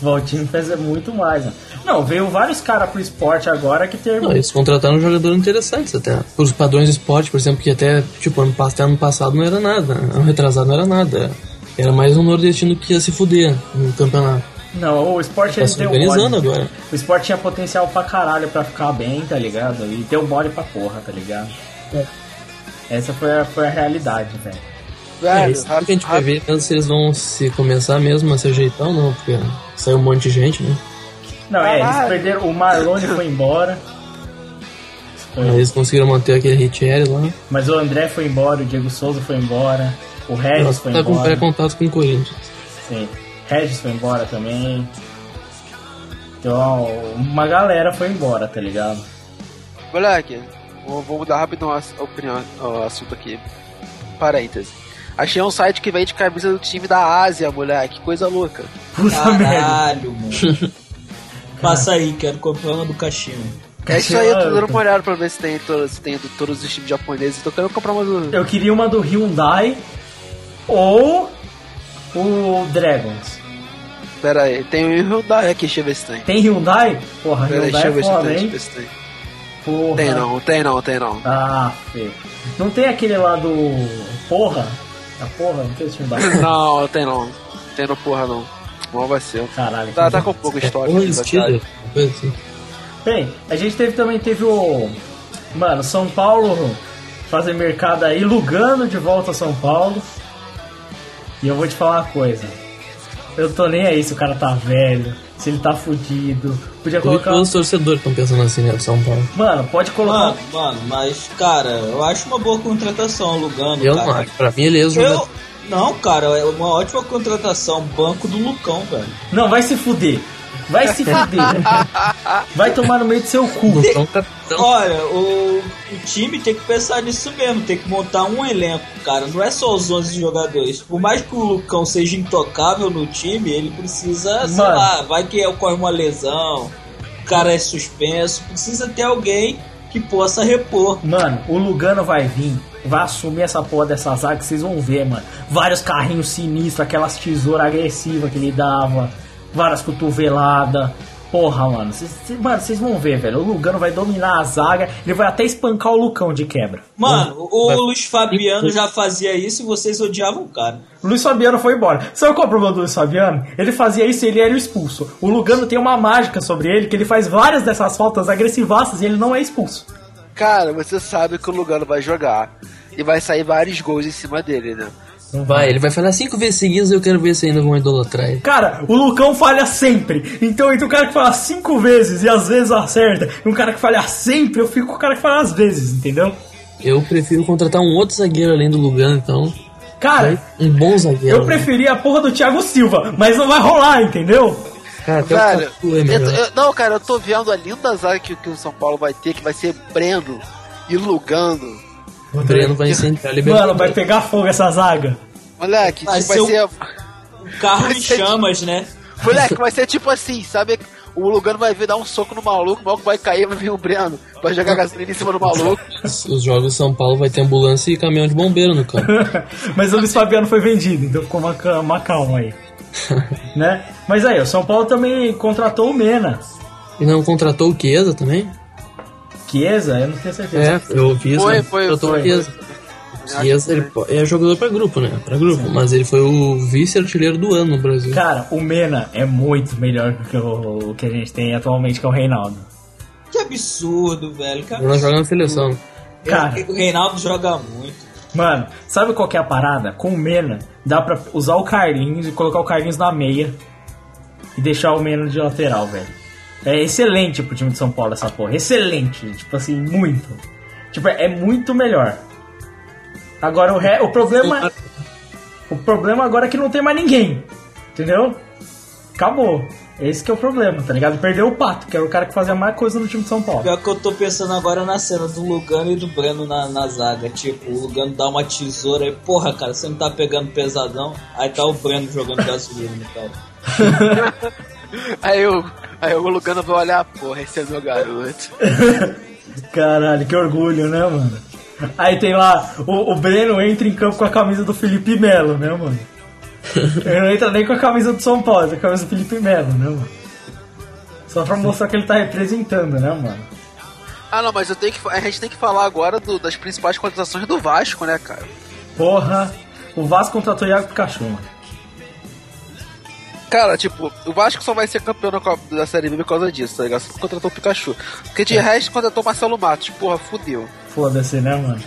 O Valtinho pesa muito mais. Né? Não, veio vários caras pro esporte agora que tem. Não, eles contrataram um jogador interessantes até. Os padrões do esporte, por exemplo, que até, tipo, ano, pass- até ano passado não era nada. Ano retrasado não era nada. Era mais um nordestino que ia se fuder no campeonato. Não, o esporte Tá ele se tem um organizando bode. agora. O esporte tinha potencial pra caralho pra ficar bem, tá ligado? E deu mole pra porra, tá ligado? É. Essa foi a, foi a realidade, velho. É, Velho, isso que a gente vai rápido- ver tanto se eles vão se começar mesmo a se ajeitar ou não, porque saiu um monte de gente, né? Não, é, eles perderam. O Marlone foi embora. Foi- Eles conseguiram manter aquele Ritieri lá. Mas o André foi embora, o Diego Souza foi embora, o Regis Nossa, foi tá com embora. pré-contato com o Corinthians. Sim. Regis foi embora também. Então, uma galera foi embora, tá ligado? Moleque, vou, vou mudar rapidão a opinião, o assunto aqui. Parêntese. Achei um site que vende camisa do time da Ásia, moleque. Coisa louca. Puta merda. Caralho, mano. Passa aí, quero comprar uma do Kashima. É isso aí, eu tô dando uma olhada pra ver se tem, todos, se tem do- todos os times japoneses. Tô querendo comprar uma do. Eu queria uma do Hyundai ou o Dragons. Pera aí, tem o Hyundai aqui, deixa eu ver se tem. Tem Hyundai? Porra, Pera aí, Hyundai deixa eu é se deixa eu ver se tem. Porra. Tem não, tem não, tem não. Ah, Fê. Não tem aquele lá do. Porra? A porra? Não tem esse Hyundai? Não, tem não. Tem no porra não. Mal vai ser. Caralho. Tá, que tá com pouco verdade. uma coisa assim. Bem, a gente teve também teve o. Mano, São Paulo fazer mercado aí, Lugano de volta a São Paulo. E eu vou te falar uma coisa. Eu tô nem aí se o cara tá velho, se ele tá fudido. Podia colocar. os torcedores estão pensando assim, né, do São Paulo. Mano, pode colocar. Mano, mano, mas, cara, eu acho uma boa contratação, Lugano, Eu cara. não acho. Pra mim, ele é. Eu... Não, cara, é uma ótima contratação. Banco do Lucão, velho. Não, vai se fuder. Vai se fuder. vai tomar no meio do seu cu. Não são capitão. Olha, o, o time tem que pensar nisso mesmo, tem que montar um elenco, cara. Não é só os 11 jogadores. Por mais que o Lucão seja intocável no time, ele precisa, sei Mano. lá, vai que ocorre uma lesão, o cara é suspenso, precisa ter alguém que possa repor. Mano, o Lugano vai vir, vai assumir essa porra dessa zaga que vocês vão ver, mano. Vários carrinhos sinistros, aquelas tesouras agressivas que ele dava, várias cotoveladas. Porra, mano, mano, vocês vão ver, velho. O Lugano vai dominar a zaga, ele vai até espancar o Lucão de quebra. Mano, o Vai- Luiz Fabiano já fazia isso e vocês odiavam o cara. O Luiz Fabiano foi embora. Sabe qual é o problema do Luiz Fabiano? Ele fazia isso e ele era expulso. O Lugano tem uma mágica sobre ele, que ele faz várias dessas faltas agressivaças e ele não é expulso. Cara, você sabe que o Lugano vai jogar. E vai sair vários gols em cima dele, né? Vai, ele vai falar cinco vezes seguidas e eu quero ver se ainda vão idolatrar ele. Cara, o Lucão falha sempre. Então, entre o cara que fala cinco vezes e às vezes acerta, e um cara que falha sempre, eu fico com o cara que fala às vezes, entendeu? Eu prefiro contratar um outro zagueiro além do Lugano, então. Cara, Um bom zagueiro. eu preferia a porra do Thiago Silva, mas não vai rolar, entendeu? Cara, Cafu é eu- eu- não, cara, eu tô vendo a linda zaga que, que o São Paulo vai ter, que vai ser Breno e Lugano. O Breno vai incendiar a Mano, vai pegar fogo essa zaga. Moleque, Vai tipo, vai ser ser. O carro Vai em ser- chamas, né? Moleque, vai ser tipo assim, sabe? O Lugano vai vir dar um soco no maluco, o maluco vai cair, vai vir o Breno. Vai jogar gasolina em cima do maluco. Os os jogos de São Paulo vai ter ambulância e caminhão de bombeiro no campo. mas o Luiz Fabiano foi vendido, então ficou uma, uma calma aí. né? Mas aí, o São Paulo também contratou o Mena. E não contratou o Chiesa também? Chiesa, eu não tenho certeza. É, eu ouvi isso. Foi, né? foi, foi. Chiesa. Chiesa ele é jogador pra grupo, né? Pra grupo. Mas ele foi o vice-artilheiro do ano no Brasil. Cara, o Mena é muito melhor que o, que a gente tem atualmente, que é o Reinaldo. Que absurdo, velho. Que Ele não joga na seleção. Cara, O Reinaldo joga muito. Mano, sabe qual que é a parada? Com o Mena, dá pra usar o Carlinhos e colocar o Carlinhos na meia e deixar o Mena de lateral, velho. É excelente pro time de São Paulo essa porra. Excelente. Tipo assim, muito. Tipo, é muito melhor. Agora o, re... o problema. O problema agora é que não tem mais ninguém. Entendeu? Acabou. Esse que é o problema, tá ligado? Perdeu o Pato, que era o cara que fazia mais coisa no time de São Paulo. Pior que eu tô pensando agora na cena do Lugano e do Breno na, na zaga. Tipo, o Lugano dá uma tesoura e, porra, cara, você não tá pegando pesadão. Aí tá o Breno jogando gasolina, cara. Aí eu. Aí o Lugano vai olhar, porra, esse é meu garoto. Caralho, que orgulho, né, mano? Aí tem lá, o, o Breno entra em campo com a camisa do Felipe Melo, né, mano? Ele não entra nem com a camisa do São Paulo, é a camisa do Felipe Melo, né, mano? Só pra mostrar que ele tá representando, né, mano? Ah não, mas eu tenho que, a gente tem que falar agora do- das principais contratações do Vasco, né, cara? Porra, o Vasco contratou o Iago Pikachu, mano. Cara, tipo, o Vasco só vai ser campeão da, Copa- da Série B por causa disso, tá ligado? Só contratou o Pikachu. Porque de resto contratou o Marcelo Matos, porra, fudeu. Foda-se, né, mano?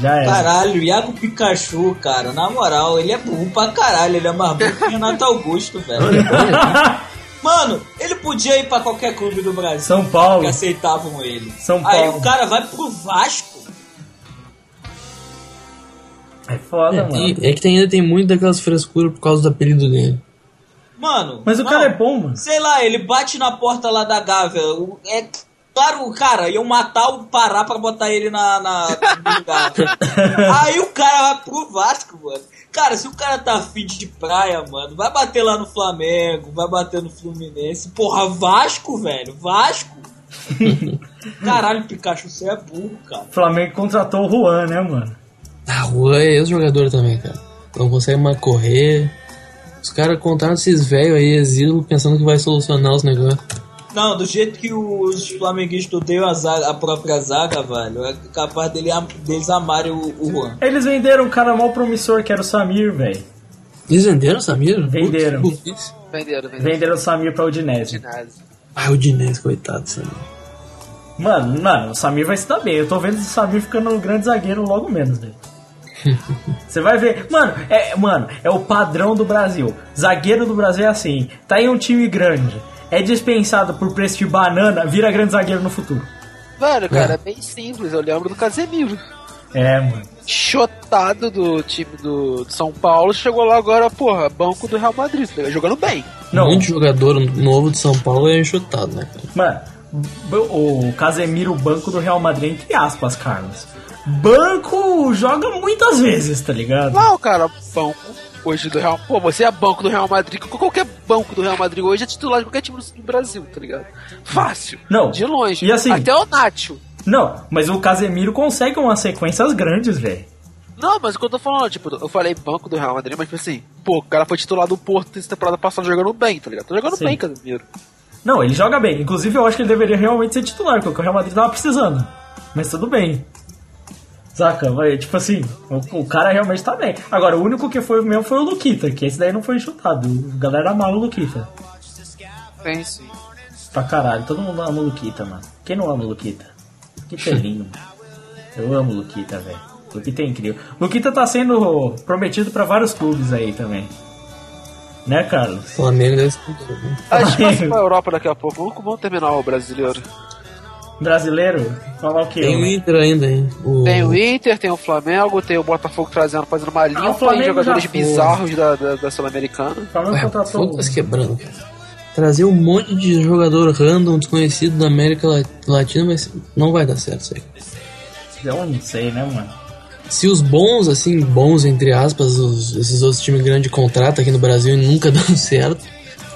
Já era. Caralho, Iago Pikachu, cara, na moral, ele é burro pra caralho. Ele é mais burro que o Renato Augusto, velho. Mano, ele podia ir pra qualquer clube do Brasil. São Paulo. Que aceitavam ele. São Aí Paulo. o cara vai pro Vasco. É foda, É, mano. e- é que tem, ainda tem muito daquelas frescuras por causa do apelido dele. Mano. Mas o não, cara é bom, mano. Sei lá, ele bate na porta lá da Gávea. É claro, cara, iam matar o Pará pra botar ele na, na no lugar. Aí o cara vai pro Vasco, mano. Cara, se o cara tá afim de praia, mano, vai bater lá no Flamengo, vai bater no Fluminense. Porra, Vasco, velho, Vasco. Caralho, Pikachu, você é burro, cara. O Flamengo contratou o Juan, né, mano? Ah, Juan é ex-jogador também, cara. Não consegue mais correr. Os caras contaram esses velhos aí, exílio, pensando que vai solucionar os negócios. Não, do jeito que os flamenguistas odeiam a, zaga- a própria zaga, velho, é capaz dele, deles amarem o, o Juan. Eles venderam um cara mal promissor, que era o Samir, velho. Eles venderam o Samir? Venderam. Putz. Venderam, venderam. Venderam o Samir pra Udinese. Ginásio. Ah, o Dinés, coitado, Samir. Mano, mano, o Samir vai se dar bem. Eu tô vendo o Samir ficando um grande zagueiro logo menos, velho. Você vai ver. Mano é, mano, é o padrão do Brasil. Zagueiro do Brasil é assim. Tá em um time grande. É dispensado por preço de banana, vira grande zagueiro no futuro. Velho, cara, é bem simples. Eu lembro do Casemiro. É, mano. Chotado do time do, do São Paulo, chegou lá agora, porra, banco do Real Madrid, tá jogando bem. Não, Muito jogador novo de São Paulo é enxutado, né, cara? mano, o Casemiro, banco do Real Madrid, entre aspas, Carlos. Banco joga muitas vezes, tá ligado? Não, cara, banco hoje do Real. Pô, você é banco do Real Madrid. Qualquer banco do Real Madrid hoje é titular de qualquer time do Brasil, tá ligado? Fácil. Não. De longe. E assim- Até o Nacho. Não, mas o Casemiro consegue umas sequências grandes, velho. Não, mas o que eu tô falando, tipo, eu falei banco do Real Madrid, mas tipo assim, pô, o cara foi titular do Porto essa temporada passada jogando bem, tá ligado? Tá jogando Sim. bem, Casemiro. Não, ele joga bem. Inclusive, eu acho que ele deveria realmente ser titular, porque o Real Madrid tava precisando. Mas tudo bem. Saca? Vai, tipo assim, o, o cara realmente tá bem. Agora, o único que foi mesmo foi o Luquita, que esse daí não foi chutado. A galera amava o Luquita. Sim. Pra caralho, todo mundo ama o Luquita, mano. Quem não ama o Luquita? Luquita é lindo, mano. Eu amo o Luquita, velho. Luquita é incrível. Luquita tá sendo prometido pra vários clubes aí também. Né, Carlos? Flamengo deve ser. A gente passa pra Europa daqui a pouco. Vamos terminar o brasileiro. Brasileiro? Falar o quê? Tem o Inter ainda, hein? O... Tem o Inter, tem o Flamengo, tem o Botafogo trazendo, fazendo uma Ah, o Flamengo em jogadores bizarros da, da, da Sul-Americana. O Flamengo contratou. tá se quebrando, cara. Trazer um monte de jogador random, desconhecido da América La- Latina, mas não vai dar certo isso aí. Eu não sei, né, mano? Se os bons, assim, bons entre aspas, os- esses outros times grandes contratam aqui no Brasil e nunca dão certo,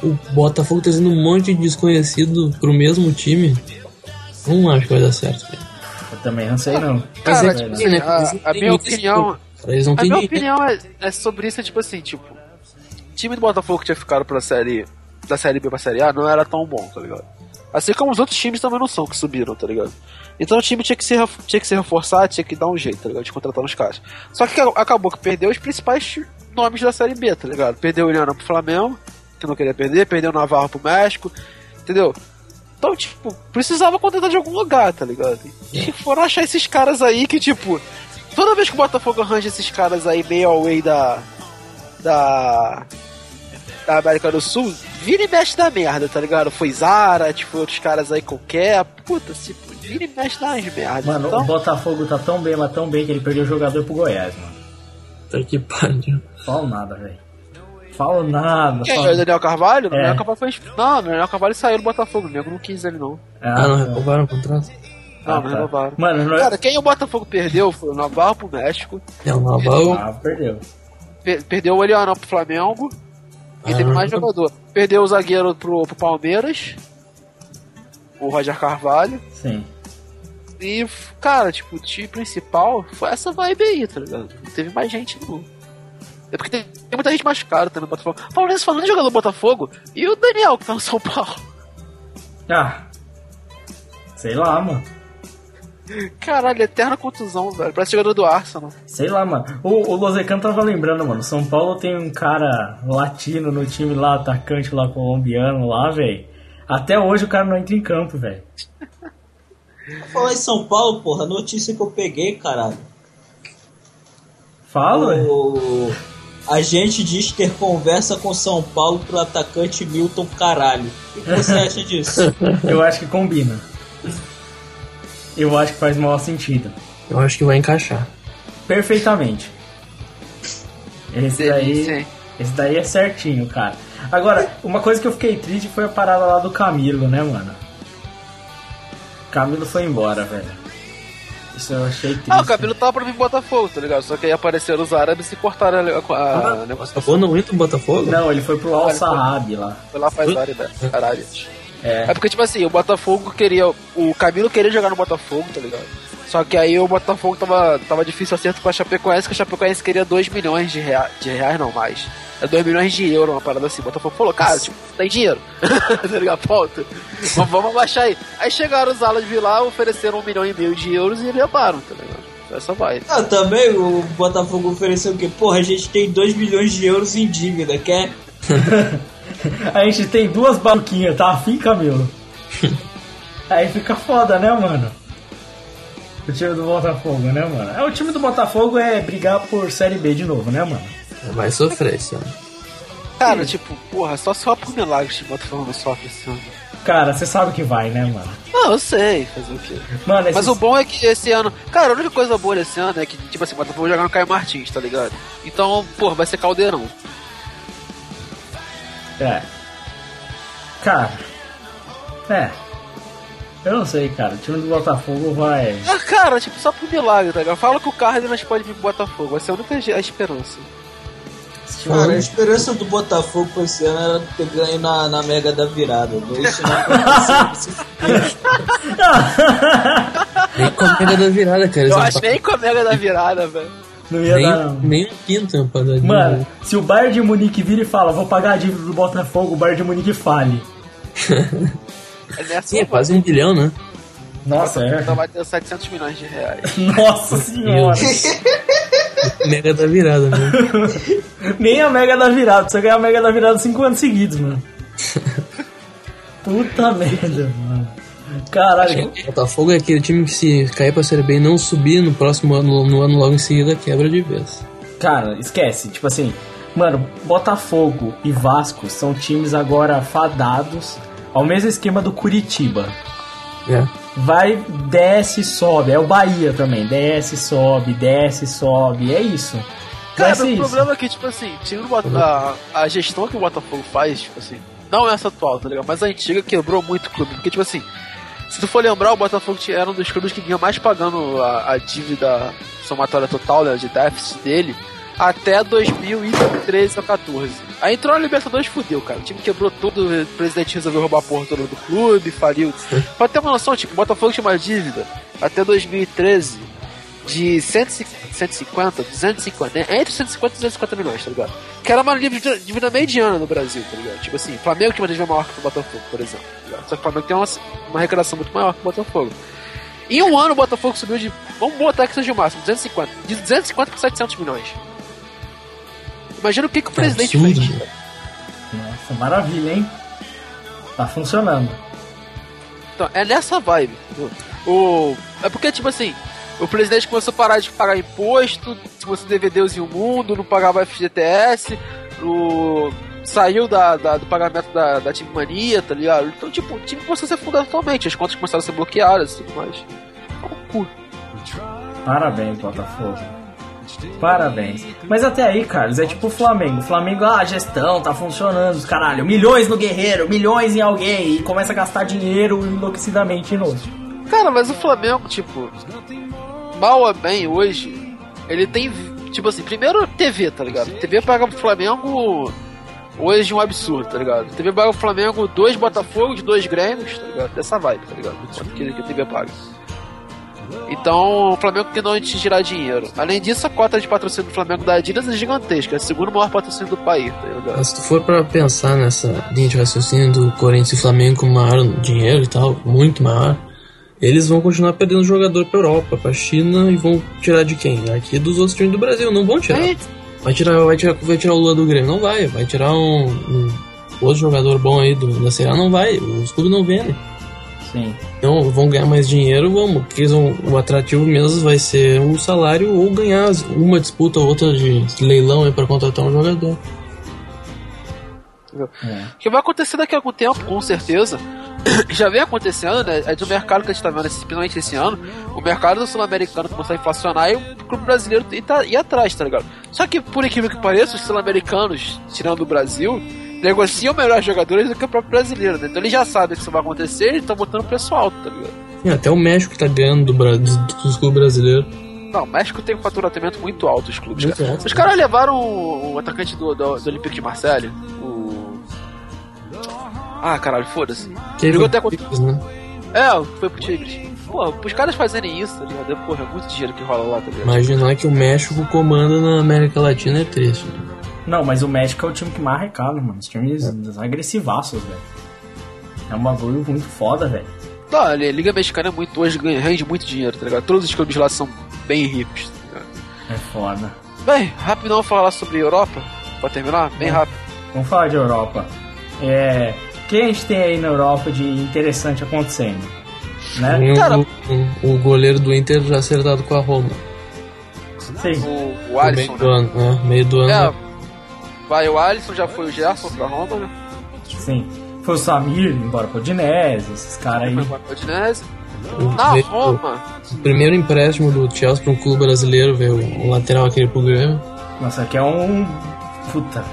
o Botafogo trazendo um monte de desconhecido pro mesmo time, não acho que vai dar certo, velho. Eu também não sei, não. Cara, é tipo assim, né, a- a minha opinião- cara, Eles não A minha opinião é, é sobre isso, é tipo assim, tipo, o time do Botafogo que tinha ficado pra série, da série B pra série A não era tão bom, tá ligado? Assim como os outros times também não são que subiram, tá ligado? Então o time tinha que se, tinha que se reforçar, tinha que dar um jeito, tá ligado? De contratar uns caras. Só que acabou que perdeu os principais nomes da série B, tá ligado? Perdeu o Iliana pro Flamengo, que não queria perder, perdeu o Navarro pro México, entendeu? Então, tipo, precisava contratar de algum lugar, tá ligado? E foram achar esses caras aí que, tipo, toda vez que o Botafogo arranja esses caras aí meio away da. da. da América do Sul, vira e mexe da merda, tá ligado? Foi Zara, tipo, outros caras aí qualquer. Puta, tipo, vira e mexe das merdas. Mano, então, o Botafogo tá tão bem, mas tão bem que ele perdeu o jogador pro Goiás, mano. Tá que pariu. Falo nada, velho. Falo nada. quem é Falo... o Daniel Carvalho? O É. Daniel Carvalho foi. Não, o Daniel Carvalho saiu do Botafogo, o nego não quis ele não. Ah, não renovaram o contrato? Não, Ah, não tá. renovaram. Mano, não é... Cara, quem o Botafogo perdeu foi o Navarro pro México, É o Naval. Ah, perdeu. per- perdeu o Eliano pro Flamengo e teve Ah. mais jogador. Perdeu o zagueiro pro, pro Palmeiras, o Roger Carvalho. Sim. E, cara, tipo, o time principal foi essa vibe aí, tá ligado? Não teve mais gente no. É porque tem, tem muita gente machucada também no Botafogo. Paulo falando de jogador do Botafogo e o Daniel que tá no São Paulo. Ah. Sei lá, mano. Caralho, eterna contusão, velho. Parece jogador do Arsenal. Sei lá, mano. O, o Lozecan tava lembrando, mano. São Paulo tem um cara latino no time lá, atacante lá colombiano lá, velho. Até hoje o cara não entra em campo, velho. Falar em São Paulo, porra, a notícia que eu peguei, caralho. Fala, velho. O agente diz ter conversa com São Paulo pro atacante Milton Caralho. O que você acha disso? Eu acho que combina. Eu acho que faz maior sentido. Eu acho que vai encaixar. Perfeitamente. Esse daí, esse daí é certinho, cara. Agora, uma coisa que eu fiquei triste foi a parada lá do Camilo, né, mano? Camilo foi embora, velho. Isso eu achei triste. Ah, o Camilo tava pra vir pro Botafogo, tá ligado? Só que aí apareceram os árabes e cortaram a, a, a negociação. Acabou não entra no Botafogo? Não, ele foi pro Al Saab lá. Foi lá faz área, caralho. É. É porque, tipo assim, o Botafogo queria. O Camilo queria jogar no Botafogo, tá ligado? Só que aí o Botafogo tava, tava difícil acerto com a Chapecoense, que a Chapecoense queria 2 milhões de reais. De reais não mais. É 2 milhões de euros, uma parada assim. O Botafogo falou, cara, tipo, tem dinheiro. tá ligado? Falta. Vamos, vamos abaixar aí. Aí chegaram os alas de lá, ofereceram um milhão e meio de euros e levaram, tá ligado? Essa vai. Ah, também o Botafogo ofereceu o quê? Porra, a gente tem 2 milhões de euros em dívida, quer? A gente tem duas baluquinhas, tá afim, Camilo? Aí fica foda, né, mano? O time do Botafogo, né, mano? É, o time do Botafogo é brigar por Série B de novo, né, mano? Vai sofrer esse ano. Cara, tipo, porra, só só por milagres que o Botafogo não sofre esse ano. Cara, você sabe que vai, né, mano? Não, eu sei, fazer o quê? Mano, Mas o bom é que esse ano. Cara, a única coisa boa desse ano é que, tipo assim, o Botafogo vai jogar no Caio Martins, tá ligado? Então, porra, vai ser caldeirão. É. Cara. É. Eu não sei, cara. O time do Botafogo vai. Ah, cara, tipo, só por milagre, tá ligado? Fala que o Cárdenas pode vir pro Botafogo, vai ser a única a esperança. Cara, a esperança do Botafogo pra esse ano era ter ganho na, na Mega da Virada. Não aconteceu. Nem com a mega da virada, cara. Eu acho não nem com a mega da virada, velho. Não ia nem, dar, não. nem um quinto pra dar de Mano, se o Bayern de Munique vira e fala, vou pagar a dívida do Botafogo, o Bayern de Munique fale. É Sim, é quase um bilhão, né? Nossa, é. Então vai ter 700 milhões de reais. Nossa senhora. Mega da virada, né? Nem a Mega da Virada. Você ganhar a Mega da Virada cinco anos seguidos, mano. Puta merda, mano. Caralho. O Botafogo é aquele time que se cair pra Série B e não subir no próximo ano, no ano logo em seguida, quebra de vez. Cara, esquece. Tipo assim, mano, Botafogo e Vasco são times agora fadados ao mesmo esquema do Curitiba. É. Vai, desce, sobe. É o Bahia também. Desce, sobe, desce, sobe. É isso. Cara, o isso. problema é que, tipo assim, time do Bota- a, a gestão que o Botafogo faz, tipo assim, não essa atual, tá ligado? Mas a antiga quebrou muito o clube. Porque, tipo assim, se tu for lembrar, o Botafogo era um dos clubes que vinha mais pagando a, a dívida somatória total, né, de déficit dele, até 2013 ou 14. Aí entrou na Libertadores fudeu, cara. O time quebrou tudo, o presidente resolveu roubar a porra toda do clube, faliu. pra ter uma noção, tipo, o Botafogo tinha uma dívida até 2013 de 150, 150, 250, né? entre 150 e 250 milhões, tá ligado? Que era uma dívida dívida mediana no Brasil, tá ligado? Tipo assim, Flamengo tinha uma dívida maior que o Botafogo, por exemplo. tá? Só que o Flamengo tem uma, uma arrecadação muito maior que o Botafogo. Em um ano o Botafogo subiu de, vamos botar que seja o máximo, 250, de 250 para 700 milhões. Imagina o que, que o É presidente absurdo, fez. né? Nossa, maravilha, hein? Tá funcionando. Então, é nessa vibe. O, é porque, tipo assim, o presidente começou a parar de pagar imposto, começou a dever Deus e o mundo, não pagava FGTS, o, saiu da, da- do pagamento da, da Team Mania, tá ligado? Então, tipo, o time começou a ser fundamentalmente, as contas começaram a ser bloqueadas e tudo mais. Então, cu. Parabéns, Botafogo. Parabéns. Mas até aí, Carlos, é tipo o Flamengo. Flamengo, ah, gestão tá funcionando, caralho. Milhões no guerreiro, milhões em alguém. E começa a gastar dinheiro enlouquecidamente novo. Cara, mas o Flamengo, tipo, mal ou bem hoje, ele tem, tipo assim, primeiro TV, tá ligado? TV paga pro Flamengo hoje um absurdo, tá ligado? TV paga pro Flamengo dois Botafogo, de dois Grêmios, tá ligado? Dessa vibe, tá ligado? Que, que a TV paga. Então, o Flamengo tem de onde tirar dinheiro. Além disso, a cota de patrocínio do Flamengo da Adidas é gigantesca, é o segundo maior patrocínio do país, tá se tu for pra pensar nessa linha de raciocínio do Corinthians e Flamengo com maior dinheiro e tal, muito maior, eles vão continuar perdendo jogador pra Europa, pra China e vão tirar de quem? Aqui dos outros times do Brasil, não vão tirar. É, Vai tirar, vai tirar, vai tirar o Lula do Grêmio? Não vai. Vai tirar um, um outro jogador bom aí do, da Serra? Não vai. Os clubes não vendem. Sim. Então vão ganhar mais dinheiro, vamos. Porque eles vão, o atrativo mesmo vai ser o salário ou ganhar uma disputa ou outra de leilão pra contratar um jogador. É. O que vai acontecer daqui a algum tempo, com certeza. Já vem acontecendo, né? É do mercado que a gente tá vendo, principalmente esse ano. O mercado do sul-americano começou a inflacionar e o clube brasileiro ir, tá, ir atrás, tá ligado? Só que, por incrível que pareça, os sul-americanos, tirando o Brasil, negociam melhores jogadores do que o próprio brasileiro, né? Então eles já sabem que isso vai acontecer e estão botando preço alto, tá ligado? Até o México tá ganhando do, Bra- dos, dos clubes brasileiros. Não, o México tem um faturamento muito alto, os clubes, Muito cara. alto. Os caras levaram o, o atacante do, do, do Olympique de Marseille, o. Ah, caralho, foda-se. Que Jogou até contra- Tigres, né? É, foi pro Tigres. Pô, os caras fazerem isso, tá ligado? Porra, é muito dinheiro que rola lá, tá ligado? Imaginar que o México comanda na América Latina é triste. né? Não, mas o México é o time que mais arrecada, mano. Os times agressivaços, velho. É um bagulho muito foda, velho. Não, a Liga Mexicana é muito, hoje ganha, rende muito dinheiro, tá ligado? Todos os clubes lá são bem ricos, tá ligado? É foda. Bem, rapidão falar sobre Europa, pra terminar, bem rápido. Vamos falar de Europa. É. O que a gente tem aí na Europa de interessante acontecendo? Né? Um- Cara- um- o goleiro do Inter já acertado com a Roma. Sim. O, o Alisson, meio do né? ano, né? Meio do ano. É, vai o Alisson, já foi o Gerson pra Roma, né? Sim. Foi o Samir, embora pro Dinese, esses caras aí. Foi pra Udinese. O- Na Roma, O primeiro empréstimo do Chelsea para um clube brasileiro, veio o lateral aquele pro Grêmio. Nossa, aqui é um. Puta.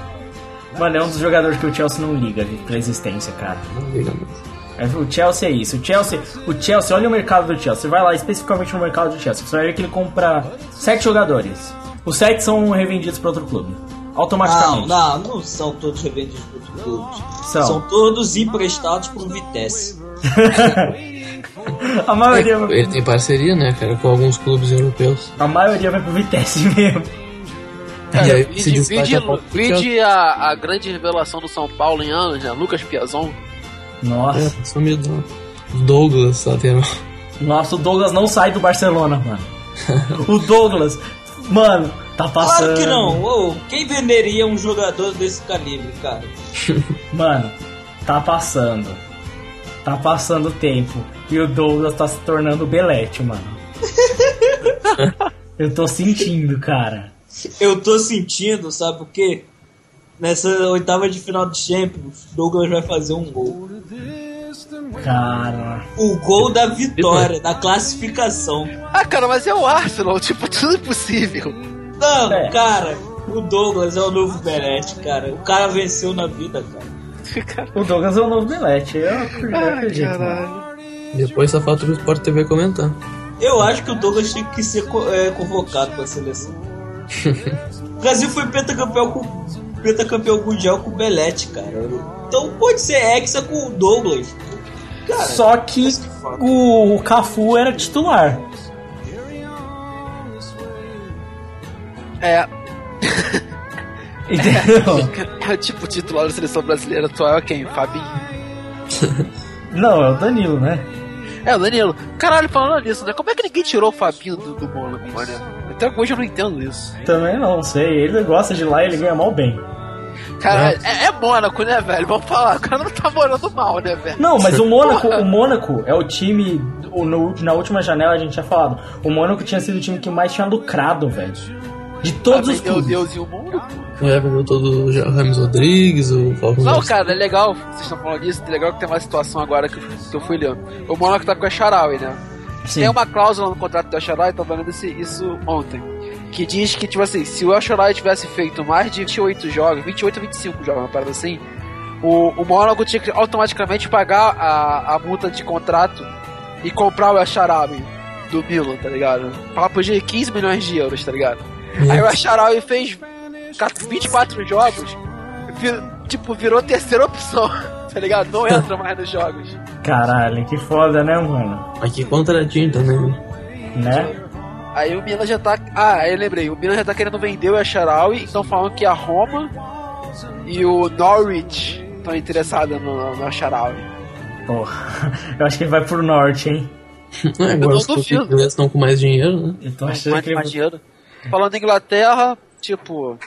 Mano, é um dos jogadores que o Chelsea não liga pra existência, cara. Não liga mesmo. É, O Chelsea é isso. O Chelsea, o Chelsea, olha o mercado do Chelsea. Você vai lá especificamente no mercado do Chelsea. Você vai ver que ele compra sete jogadores. Os sete são revendidos para outro clube. Não, Automaticamente. não, não são todos revendidos por clubes. São. São todos emprestados por Vitesse. A maioria, vai- Ele tem parceria, né, cara, com alguns clubes europeus. a maioria vai pro Vitesse mesmo. E aí se vide, a vide a, a grande revelação do São Paulo em anos, né? Lucas Piazon. Nossa. É, sumido. Douglas, lateral. Nossa, o Douglas não sai do Barcelona, mano. o Douglas, mano, tá passando. Claro que não. Ô, quem venderia um jogador desse calibre, cara? Mano, tá passando. Tá passando o tempo. E o Douglas tá se tornando Belete, mano. Eu tô sentindo, cara. Eu tô sentindo, sabe o quê? Nessa oitava de final de Champions, Douglas vai fazer um gol. Cara. O gol da vitória, da classificação. Ah, cara, mas é o Arsenal, tipo, tudo é possível. Não, É. cara, o Douglas é o novo Belete, cara. O cara venceu na vida, cara. O Douglas é o novo Belete. Eu acredito, eu acredito, mano. caralho. Depois só falta o Sport TV comentar. Eu acho que o Douglas tem que ser é, convocado pra seleção. o Brasil foi pentacampeão com pentacampeão mundial com o Belete, cara. Então pode ser hexa com o Douglas. Cara, Só que que foda. o Cafu era titular. É, Entendeu? tipo, o titular da seleção brasileira atual é quem? Fabinho. Não, é o Danilo, né? É, o Danilo. Caralho, falando nisso, né? Como é que ninguém tirou o Fabinho do, do Mônaco, mano? Até hoje eu não entendo isso. Também não sei. Ele gosta de lá e ele ganha mal bem. Cara, é, é Mônaco, né, velho? Vamos falar, o cara não tá morando mal, né, velho? Não, mas o Mônaco, o Mônaco é o time. o- no- na última janela a gente tinha falado. O Mônaco tinha sido o time que mais tinha lucrado, velho. De todos Ah, os clubes. Deus e o mundo. É, vendeu todo o Ja- Rames Rodrigues, o Falcão Não, cara, é legal, vocês estão falando disso, é legal que tem uma situação agora que eu, que eu fui lendo. O Monaco tá com a Sharawi, né? Sim. Tem uma cláusula no contrato do Asharawi, tô falando isso ontem, que diz que, tipo assim, se o Asharawi tivesse feito mais de 28 jogos, 28 ou 25 jogos, uma parada assim, o, o tinha que automaticamente pagar a, a multa de contrato e comprar o Asharawi do Milan, tá ligado? Papo de 15 milhões de euros, tá ligado? Aí o Asharawi fez 24 jogos, vi- tipo, virou terceira opção, tá ligado? Não entra mais nos jogos. Caralho, que foda, né, mano? Mas que contratinho também, né? Né? Aí o Milan já tá. Ah, aí eu lembrei, o Milan já tá querendo vender o Asharawi, estão falando que a Roma e o Norwich estão interessados no, no Asharawi. Porra, eu acho que ele vai pro norte, hein? É, não agora os ingleses estão com mais dinheiro, né? Eu tô achando Mais, que ele mais vai... dinheiro. Falando em Inglaterra, tipo,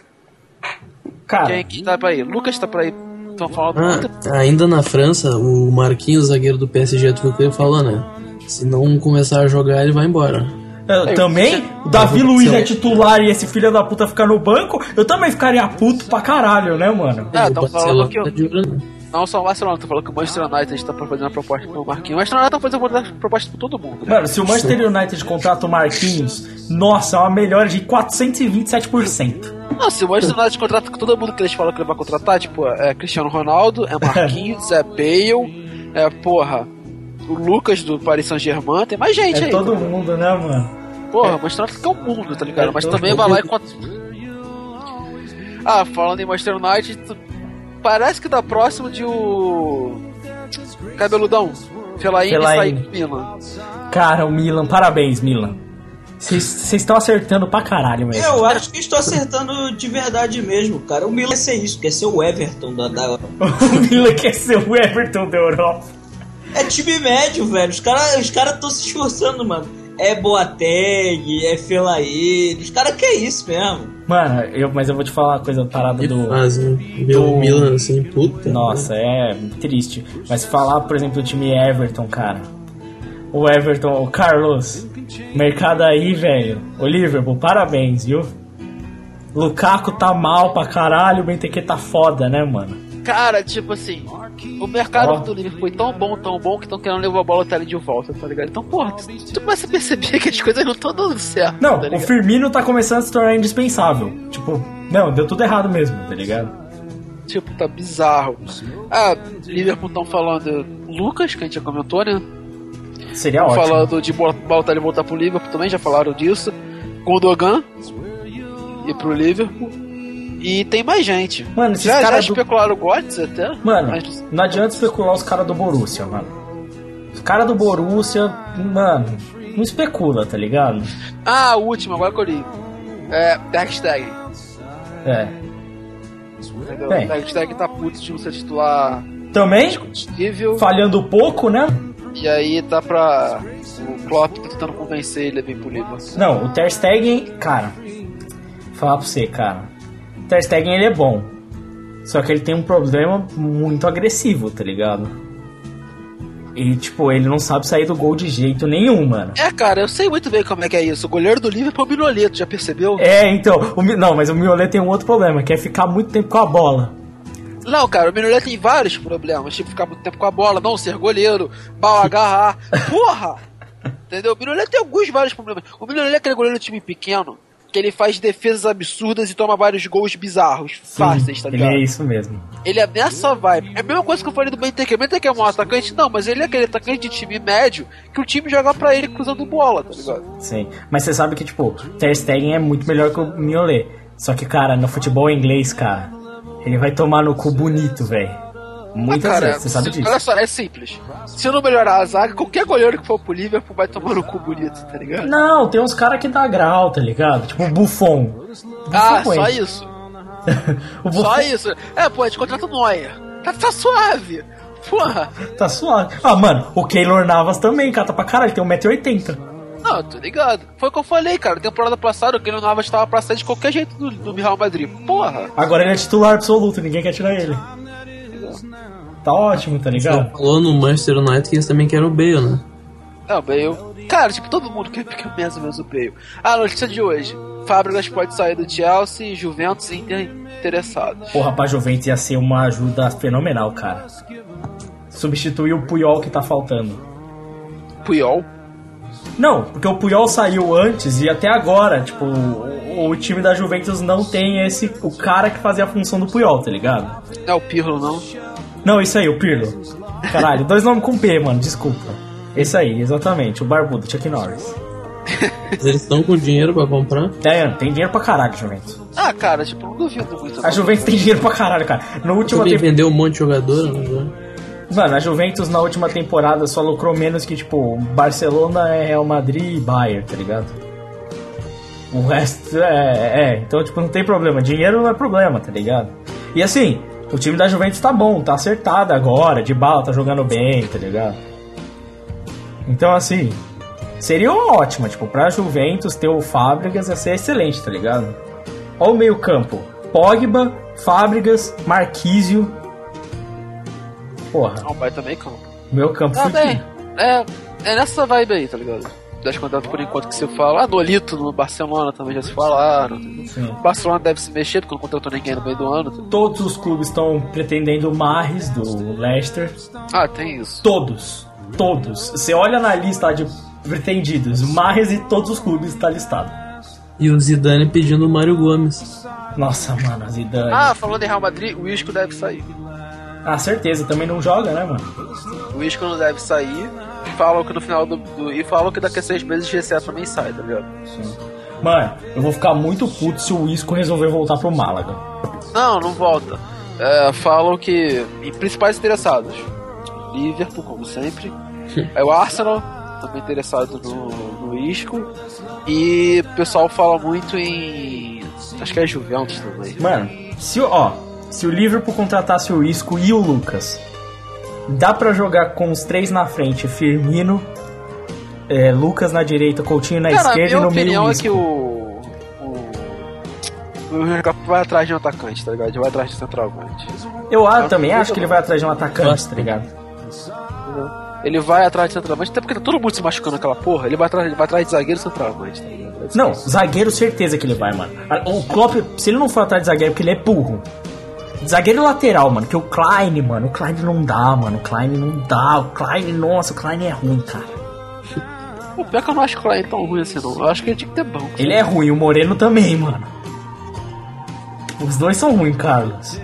Cara, quem, quem tá pra ir? Lucas tá pra ir. Estão falando. Ah, ainda na França, o Marquinhos, zagueiro do PSG, tu viu o que ele falou, né? Se não começar a jogar, ele vai embora. eu Aí, também, o Davi eu Luiz é titular e esse filho da puta ficar no banco, eu também ficaria puto pra caralho, né, mano? Ah, o estão Barcelona falando que. né? Não só o tô falando que o Manchester United tá pra fazer uma proposta pro Marquinhos. O United tá fazendo uma proposta pra todo mundo. Mano, se o Manchester United contrata o Marquinhos, nossa, é uma melhora de 427%. Não, se o Manchester United contrata com todo mundo que eles falam que ele vai contratar, tipo, é Cristiano Ronaldo, é Marquinhos, é Bale, é, porra, o Lucas do Paris Saint-Germain, tem mais gente É aí. todo mundo, né, mano? Porra, o Manchester United que é o mundo, tá ligado? É Mas também vai lá e conta. Ah, falando em Manchester United, parece que tá próximo de o. Cabeludão. Felaine sair do Milan. Cara, o Milan, parabéns, Milan. Vocês estão acertando pra caralho mesmo. Eu acho que estou acertando de verdade mesmo, cara. O Milan quer ser isso, quer ser o Everton da, da... O Milan quer ser o Everton da Europa. É time médio, velho. Os caras os cara estão se esforçando, mano. É Boateng, é Fellaini. Os caras querem isso mesmo. Mano, eu, mas eu vou te falar uma coisa parada Que do. fase, né? Do- Milan assim, puta. Nossa, é triste. Mas falar, por exemplo, do time Everton, cara. O Everton, o Carlos, mercado aí, velho. O Liverpool, parabéns, viu? Lukaku tá mal pra caralho, o Benteke tá foda, né, mano? Cara, tipo assim, o mercado Ó. do Liverpool foi tão bom, tão bom, que estão querendo levar a bola até ali de volta, tá ligado? Então, porra, tu, começa a perceber que as coisas não estão dando certo, Não, tá o? Firmino tá começando a se tornar indispensável. Tipo, não, deu tudo errado mesmo, tá ligado? Tipo, tá bizarro. Ah, Liverpool estão falando Lucas, que a gente já comentou, né? Seria Tão ótimo. falando de voltar ele voltar pro Liverpool também, já falaram disso. Gundogan e pro Liverpool. E tem mais gente. Mano, esses já, do... especularam o Götze até. Mano, mas- não adianta especular os caras do Borussia, mano. Os caras do Borussia, mano, não especula, tá ligado? Ah, o último, agora que eu li. É, Stegen. É. Entendeu? Bem. Ter Stegen tá puto de ser titular Também, discutível. falhando pouco, né? E aí tá pra. O Klopp tá tentando convencer ele a vir pro Liverpool. Não, o Ter Stegen, cara, vou falar pra você, cara. Ter Stegen, ele é bom. Só que ele tem um problema muito agressivo, tá ligado? E, tipo, ele não sabe sair do gol de jeito nenhum, mano. É, cara, eu sei muito bem como é que é isso. O goleiro do Liverpool é o Minoleto, já percebeu? É, então, o, não, mas o Miolet tem um outro problema, que é ficar muito tempo com a bola. Não, cara, o Minoleto tem vários problemas. Tipo, ficar muito tempo com a bola, não ser goleiro, mal agarrar. Porra! Entendeu? O Minoleto tem alguns vários problemas. O Minoleto é aquele goleiro de time pequeno, que ele faz defesas absurdas e toma vários gols bizarros, fáceis, tá ele ligado? é isso mesmo. Ele é nessa vibe. É a mesma coisa que eu falei do Benteke. O Benteke é um atacante? Não, mas ele é aquele atacante de time médio que o time joga pra ele cruzando bola, tá ligado? Sim. Mas você sabe que, tipo, Ter Stegen é muito melhor que o Miolet. Só que, cara, no futebol inglês, cara, ele vai tomar no cu bonito, velho. Muitas Ah, cara, vezes, você sabe disso. Olha só, é simples. Se não melhorar a zaga, qualquer goleiro que for pro Liverpool vai tomar no cu bonito, tá ligado? Não, tem uns caras que dá grau, tá ligado? Tipo o Buffon. Ah, Buffon só isso. o Buffon Só isso. É, pô, a gente contrata o Neuer. Tá, tá suave. Porra. tá suave. Ah, mano, o Keylor Navas também, cata pra caralho, tem 1,80m. Não, tô ligado. Foi o que eu falei, cara. Temporada passada, o Keylor Navas tava pra sair de qualquer jeito do, do Real Madrid. Porra. Agora ele é titular absoluto, ninguém quer tirar ele. Tá ótimo, tá ligado? Falou no Manchester United que eles também querem o Bale, né? É, o Bale. Cara, tipo, todo mundo quer, mais ou menos o Bale. Ah, notícia de hoje. Fábricas pode sair do Chelsea, Juventus e Inter interessados. Porra, pra Juventus ia ser uma ajuda fenomenal, cara. Substituir o Puyol que tá faltando. Puyol. Não, porque o Puyol saiu antes e até agora, tipo, o, o time da Juventus não tem esse. o cara que fazia a função do Puyol, tá ligado? Não é o Pirlo, não. Não, isso aí, o Pirlo. Caralho, dois nomes com P, mano, desculpa. Esse aí, exatamente, o barbudo, Chuck Norris. Eles estão com dinheiro pra comprar? É, tem dinheiro pra caralho, Juventus. Ah, cara, tipo, não duvido muito. A não. Juventus tem dinheiro pra caralho, cara. No último tempo. vendeu um monte de jogador, né? Mano, a Juventus na última temporada só lucrou menos que, tipo, Barcelona, Real Madrid e Bayern, tá ligado? O resto é, é. Então, tipo, não tem problema. Dinheiro não é problema, tá ligado? E assim, o time da Juventus tá bom, tá acertado agora. De bala tá jogando bem, tá ligado? Então, assim, seria uma ótima, tipo, pra Juventus ter o Fábricas ia ser excelente, tá ligado? Ó o meio-campo: Pogba, Fábricas, Marquísio. Porra, Não, vai também, campo. meu campo Tá fudido. bem. É, é nessa vibe aí, tá ligado? Das contratos por enquanto que se fala. Ah, Nolito no Barcelona também já se falaram. Sim. O Barcelona deve se mexer porque não contratou ninguém no meio do ano. Todos os clubes estão pretendendo o Marres do Leicester. Ah, tem isso. Todos. Todos. Você olha na lista de pretendidos, o Marres e todos os clubes está listado. E o Zidane pedindo o Mário Gomes. Nossa, mano, a Zidane. Ah, falando em Real Madrid, o Isco deve sair. Ah, certeza, também não joga, né, mano? O Isco não deve sair. Falam que no final do. do- e falam que daqui a seis meses o GCA também sai, tá ligado? Mano, eu vou ficar muito puto se o Isco resolver voltar pro Málaga. Não, não volta. É, falam que. E principais interessados: Liverpool, como sempre. é o Arsenal, também interessado no, no Isco. E o pessoal fala muito em. Acho que é Juventus também. Mano, se, o- ó, se o Liverpool contratasse o Isco e o Lucas, dá pra jogar com os três na frente, Firmino, é, Lucas na direita, Coutinho na Cara, esquerda e minha no meio opinião o é que o. O. Vai atrás de um atacante, tá ligado? Ele vai atrás de centroavante. Eu ah, também acho que ele vai atrás de um atacante, tá ligado? Ele vai atrás de centroavante, até porque tá todo mundo se machucando naquela porra. Ele vai atrás, ele vai atrás de zagueiro e centroavante, tá ligado? Não, zagueiro certeza que ele vai, mano. O Klopp, se ele não for atrás de zagueiro, é porque ele é burro. Zagueiro lateral, mano, que o Klein, mano, o Klein não dá, mano, o Klein não dá, o Klein, nossa, o Klein é ruim, cara. O pior que eu não acho que o Klein é tão ruim assim, não. Eu acho que ele tinha que ter banco. Ele é ruim, o Moreno também, mano. Os dois são ruins, Carlos.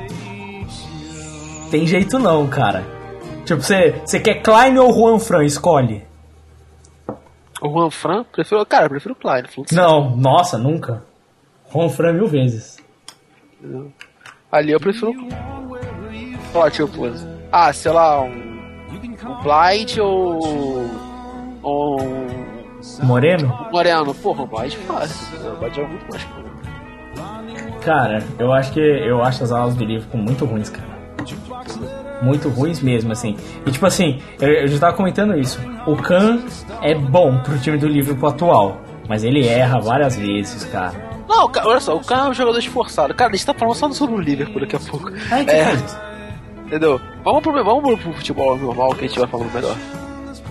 Tem jeito não, cara. Tipo, você você quer Klein ou Juan Fran? Escolhe. O Juan Fran, prefiro. Cara, eu prefiro o Klein. Não, nossa, nunca. Juan Fran mil vezes. Ali eu prefiro. Ó, tipo. Ah, sei lá, um. Um Blind ou. Ou. um Moreno? Moreno. Porra, o Blind fácil. O Blind é muito mais. Cara, eu acho que eu acho as aulas do Liverpool muito ruins, cara. Muito ruins mesmo, assim. E tipo assim, eu, eu já tava comentando isso. O Khan é bom pro time do Liverpool atual, mas ele erra várias vezes, cara. Não, cara, olha só, o cara é um jogador esforçado. Cara, a gente tá falando só sobre o Liverpool daqui a pouco. Ai, que É. Entendeu? Vamos pro, vamos pro futebol normal que a gente vai falando melhor.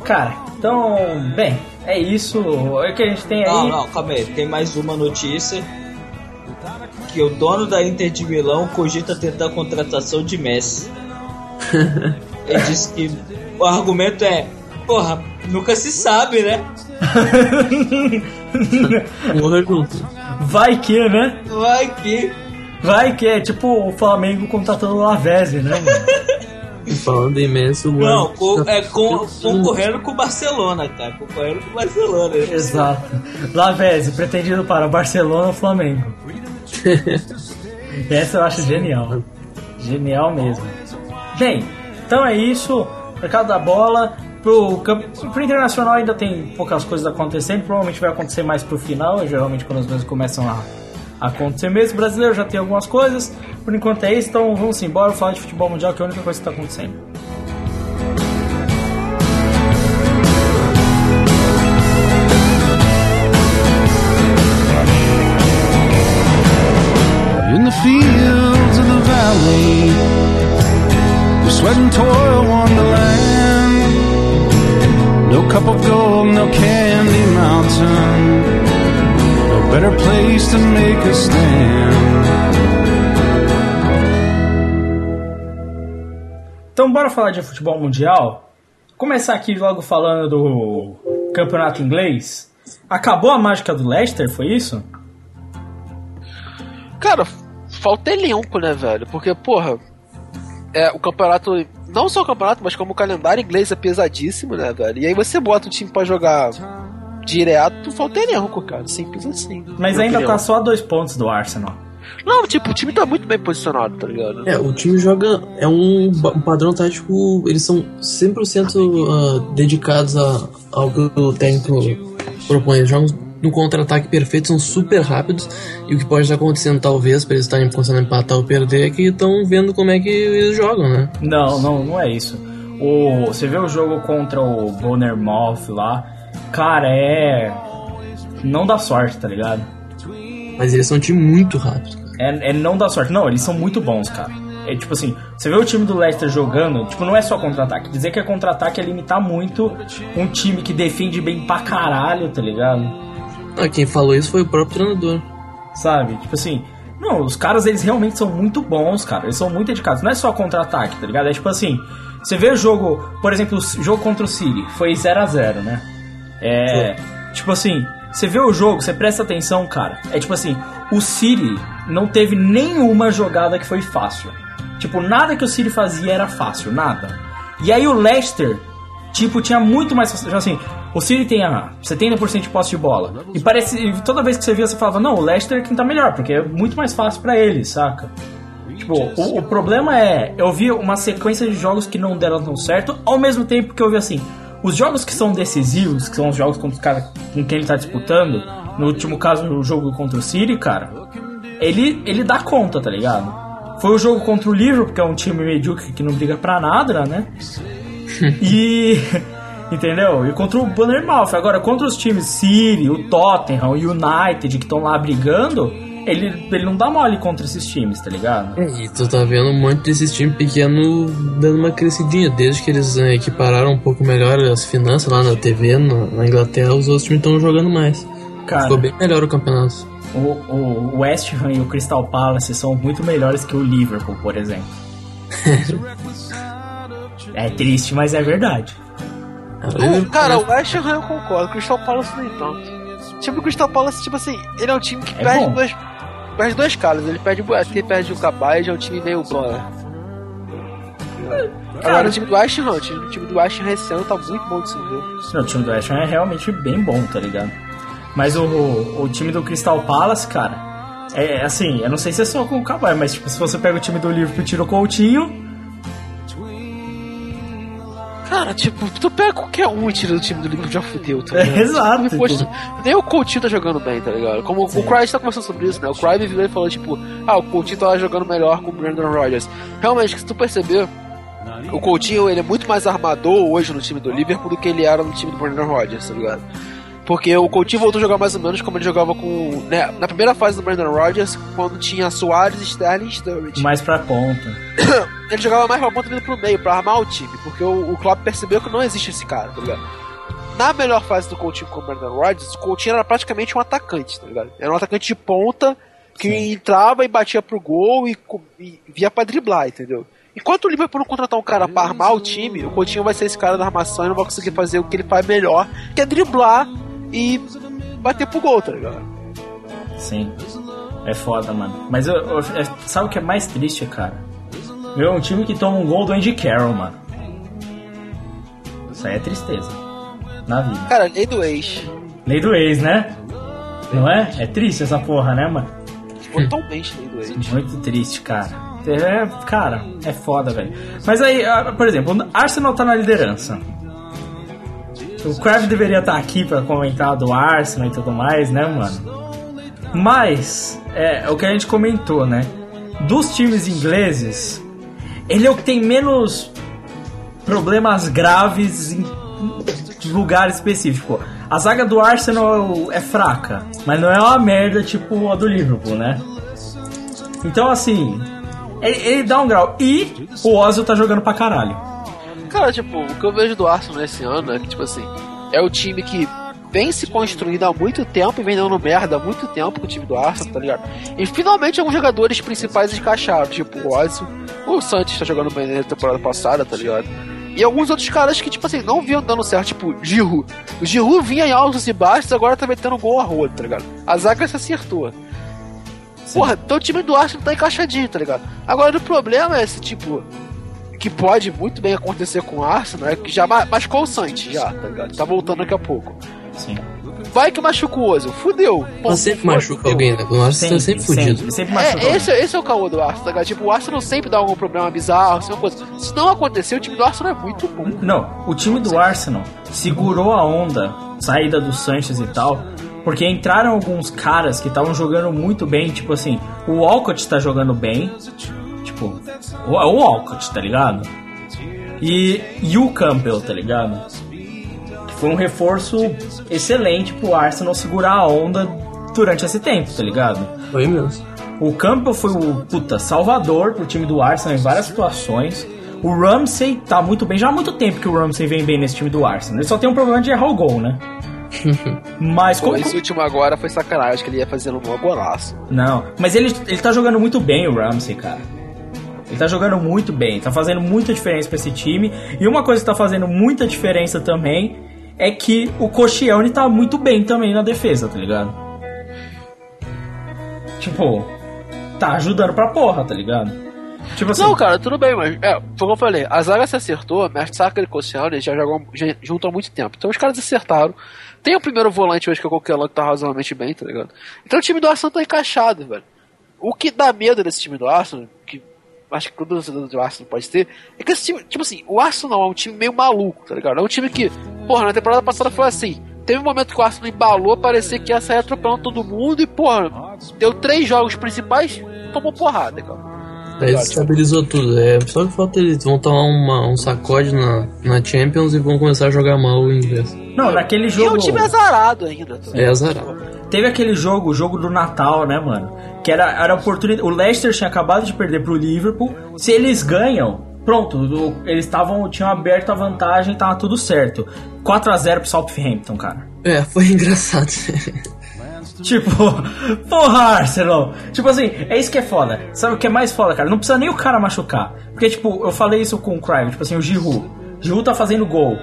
Cara, então, bem, é isso. É o que a gente tem aí. Não, não, calma aí. Tem mais uma notícia. Que o dono da Inter de Milão cogita tentar a contratação de Messi. Ele disse que o argumento é, porra, nunca se sabe, né? Morra junto. Vai que, né? Vai que. Vai que é tipo o Flamengo contratando o Lavezzi, né? mano? Falando em Messi, o Não, tá é com- concorrendo com o Barcelona, cara. Concorrendo com o Barcelona. né? Exato. Lavezzi, pretendido para Barcelona ou Flamengo. Essa eu acho genial. Genial mesmo. Bem, então é isso. Mercado da bola. Pro, pro internacional ainda tem poucas coisas acontecendo. Provavelmente vai acontecer mais pro final. Geralmente quando as coisas começam a acontecer mesmo. Brasileiro já tem algumas coisas. Por enquanto é isso. Então vamos embora falar de futebol mundial, que é a única coisa que está acontecendo. Então bora falar de futebol mundial? Começar aqui logo falando do campeonato inglês. Acabou a mágica do Leicester, foi isso? Cara, falta elenco, né, velho? Porque, porra, é, o campeonato. Não só o campeonato, mas como o calendário inglês é pesadíssimo, né, velho? E aí você bota o time pra jogar direto, falta elenco, cara. Simples assim. Mas ainda opinião. tá só a dois pontos do Arsenal. Não, tipo, o time tá muito bem posicionado, tá ligado? É, o time joga. É um, um padrão tático. Eles são 100% ah, dedicados a, ao que o técnico propõe. Eles jogam no contra-ataque perfeito, são super rápidos. E o que pode estar acontecendo, talvez, pra eles estarem conseguindo empatar ou perder, é que estão vendo como é que eles jogam, né? Não, não, não é isso. O, você vê o jogo contra o Bournemouth lá, cara, é. Não dá sorte, tá ligado? Mas eles são um time muito rápido. É, é não dá sorte. Não, eles são muito bons, cara. É tipo assim, você vê o time do Leicester jogando, tipo, não é só contra-ataque. Dizer que é contra-ataque é limitar muito um time que defende bem pra caralho, tá ligado? Ah, quem falou isso foi o próprio treinador. Sabe? Tipo assim, não, os caras eles realmente são muito bons, cara. Eles são muito dedicados. Não é só contra-ataque, tá ligado? É tipo assim, você vê o jogo, por exemplo, o jogo contra o City, foi 0 a 0 né? É. Tipo assim, você vê o jogo, você presta atenção, cara. É tipo assim, o City não teve nenhuma jogada que foi fácil. Tipo, nada que o City fazia era fácil, nada. E aí o Leicester, tipo, tinha muito mais. tipo Assim, o City tem a 70% de posse de bola. E parece. Toda vez que você via, você falava, não, o Leicester quem tá melhor, porque é muito mais fácil pra eles, saca? Tipo, o, o problema é, eu vi uma sequência de jogos que não deram tão certo, ao mesmo tempo que eu vi assim, os jogos que são decisivos, que são os jogos contra os caras com quem ele tá disputando, no último caso, o jogo contra o City, cara, ele, ele dá conta, tá ligado? Foi o jogo contra o Liverpool, que é um time medíocre que não briga pra nada, né? e. Entendeu? E contra o Bannermouth. Agora, contra os times City, o Tottenham, o United, que estão lá brigando, ele, ele não dá mole contra esses times, tá ligado? E tu tá vendo um monte desses times pequenos dando uma crescidinha. Desde que eles eh, equipararam um pouco melhor as finanças lá na TV, na, na Inglaterra, os outros times estão jogando mais. Cara, Ficou bem melhor o campeonato. o, o West Ham e o Crystal Palace são muito melhores que o Liverpool, por exemplo. é triste, mas é verdade. O, cara, o West Ham eu concordo, o Crystal Palace nem tanto. Tipo, o Crystal Palace, tipo assim, ele é um time que É perde bom. dois. Perde dois caras, ele perde o Buet, ele perde o Cabai, é um time meio bom, né? Agora, o time do West Ham, o time, o time do Ham esse ano tá muito bom de se ver. Não, o time do Ham é realmente bem bom, tá ligado? Mas o, o, o time do Crystal Palace, cara, é assim, eu não sei se é só com o Cabai, mas tipo, se você pega o time do Liverpool e tira o Coutinho, Cara, tipo, tu pega qualquer um e tira do time do Liverpool já fudeu, tá É, ligado? exato, Se fosse- tipo. Nem o Coutinho tá jogando bem, tá ligado? Como o Cry tá conversando sobre isso, né? O Cry virou e falou, tipo, ah, o Coutinho tava jogando melhor com o Brandon Rodgers. Realmente, se tu perceber, o Coutinho ele é muito mais armador hoje no time do Liverpool do que ele era no time do Brandon Rodgers, tá ligado? Porque o Coutinho voltou a jogar mais ou menos como ele jogava com. Né, na primeira fase do Brandon Rodgers, quando tinha Soares, Sterling e Sturridge. mais pra ponta. Ele jogava mais pra ponta vindo pro meio, pra armar o time, porque o, o Klopp percebeu que não existe esse cara, tá ligado? Na melhor fase do Coutinho com o Brandon Rodgers, o Coutinho era praticamente um atacante, tá ligado? Era um atacante de ponta que entrava e batia pro gol e, e via pra driblar, entendeu? Enquanto o Liverpool não contratar um cara pra armar o time, o Coutinho vai ser esse cara da armação e não vai conseguir fazer o que ele faz melhor, que é driblar e bater pro gol, tá ligado? Sim. É foda, mano. Mas eu, eu- é- sabe o que é mais triste, cara? Ver um time que toma um gol do Andy Carroll, mano. Isso aí é tristeza. Na vida. Cara, lei do ex. Lei do ex, né? Não é? É triste essa porra, né, mano? Totalmente lei do ex. Muito triste, cara. É, cara, é foda, velho. Mas aí, por exemplo, Arsenal tá na liderança. O Crave deveria estar aqui pra comentar do Arsenal e tudo mais, né, mano? Mas, é, é o que a gente comentou, né? Dos times ingleses, ele é o que tem menos problemas graves em lugar específico. A zaga do Arsenal é fraca, mas não é uma merda tipo a do Liverpool, né? Então, assim, ele, ele dá um grau. E o Ozil tá jogando pra caralho. Cara, tipo, o que eu vejo do Arsenal esse ano é que, tipo assim, é o time que vem se construindo há muito tempo e vem dando merda há muito tempo com o time do Arsenal, tá ligado? E finalmente alguns jogadores principais encaixaram, tipo o Ozzy, o Santos tá jogando bem na temporada passada, tá ligado? E alguns outros caras que, tipo assim, não vinham dando certo, tipo Giroud. O Giroud vinha em altos e baixos, agora tá metendo gol a roda, tá ligado? A zaga se acertou. Porra, então o time do Arsenal tá encaixadinho, tá ligado? Agora o problema é esse, tipo, que pode muito bem acontecer com o Arsenal, é que já ma- machucou o Santos, já, tá ligado? Tá voltando daqui a pouco. Sim. Vai que machuca o Ozil, fudeu. Pô, Mas sempre fudeu. machuca alguém, né? O Arsenal tá sempre fudido. Sempre, sempre machuca. É, esse, esse é o caô do Arsenal, tá ligado? Tipo, o Arsenal sempre dá algum problema bizarro, assim, uma coisa. Se não acontecer, o time do Arsenal é muito bom. Não, o time do Arsenal segurou a onda, saída do Sanches e tal, porque entraram alguns caras que estavam jogando muito bem, tipo assim, o Walcott tá jogando bem, tipo, o, o Walcott, tá ligado? E, e o Campbell, tá ligado? Foi um reforço excelente pro Arsenal segurar a onda durante esse tempo, tá ligado? Foi mesmo. O Campbell foi o puta salvador pro time do Arsenal em várias situações. O Ramsey tá muito bem, já há muito tempo que o Ramsey vem bem nesse time do Arsenal. Ele só tem um problema de errar o gol, né? Mas Pô, como. esse último agora foi sacanagem, acho que ele ia fazendo um bom golaço. Não, mas ele, ele tá jogando muito bem, o Ramsey, cara. Ele tá jogando muito bem, tá fazendo muita diferença pra esse time. E uma coisa que tá fazendo muita diferença também é que o Koscielny tá muito bem também na defesa, tá ligado? Tipo, tá ajudando pra porra, tá ligado? Tipo assim, Não, cara, tudo bem, mas é, como eu falei, a zaga se acertou, Mertesacker e Koscielny já jogam já- junto há muito tempo. Então os caras acertaram. Tem o primeiro volante hoje que é qualquer lá que tá razoavelmente bem, tá ligado? Então o time do Arsenal tá encaixado, velho. O que dá medo desse time do Arsenal, que acho que todo torcedor do Arsenal pode ter, é que esse time, tipo assim, o Arsenal é um time meio maluco, tá ligado? É um time que, porra, na temporada passada foi assim. Teve um momento que o Arsenal embalou, parecia que ia sair atropelando todo mundo e, porra, deu três jogos principais, tomou porrada, cara. Aí estabilizou tudo. É só que falta eles vão tomar uma, um sacode na, na Champions e vão começar a jogar mal o inglês. não, naquele E é jogo. um time azarado ainda. É azarado. Teve aquele jogo, o jogo do Natal, né, mano? Que era, era a oportunidade. O Leicester tinha acabado de perder pro Liverpool. Se eles ganham, pronto, o- eles estavam tinham aberto a vantagem, tava tudo certo. 4 a 0 pro Southampton, cara. É, foi engraçado. Tipo, porra, Arsenal. Tipo assim, é isso que é foda. Sabe o que é mais foda, cara? Não precisa nem o cara machucar. Porque, tipo, eu falei isso com o Crime, tipo assim, o Giroud. Giroud tá fazendo gol.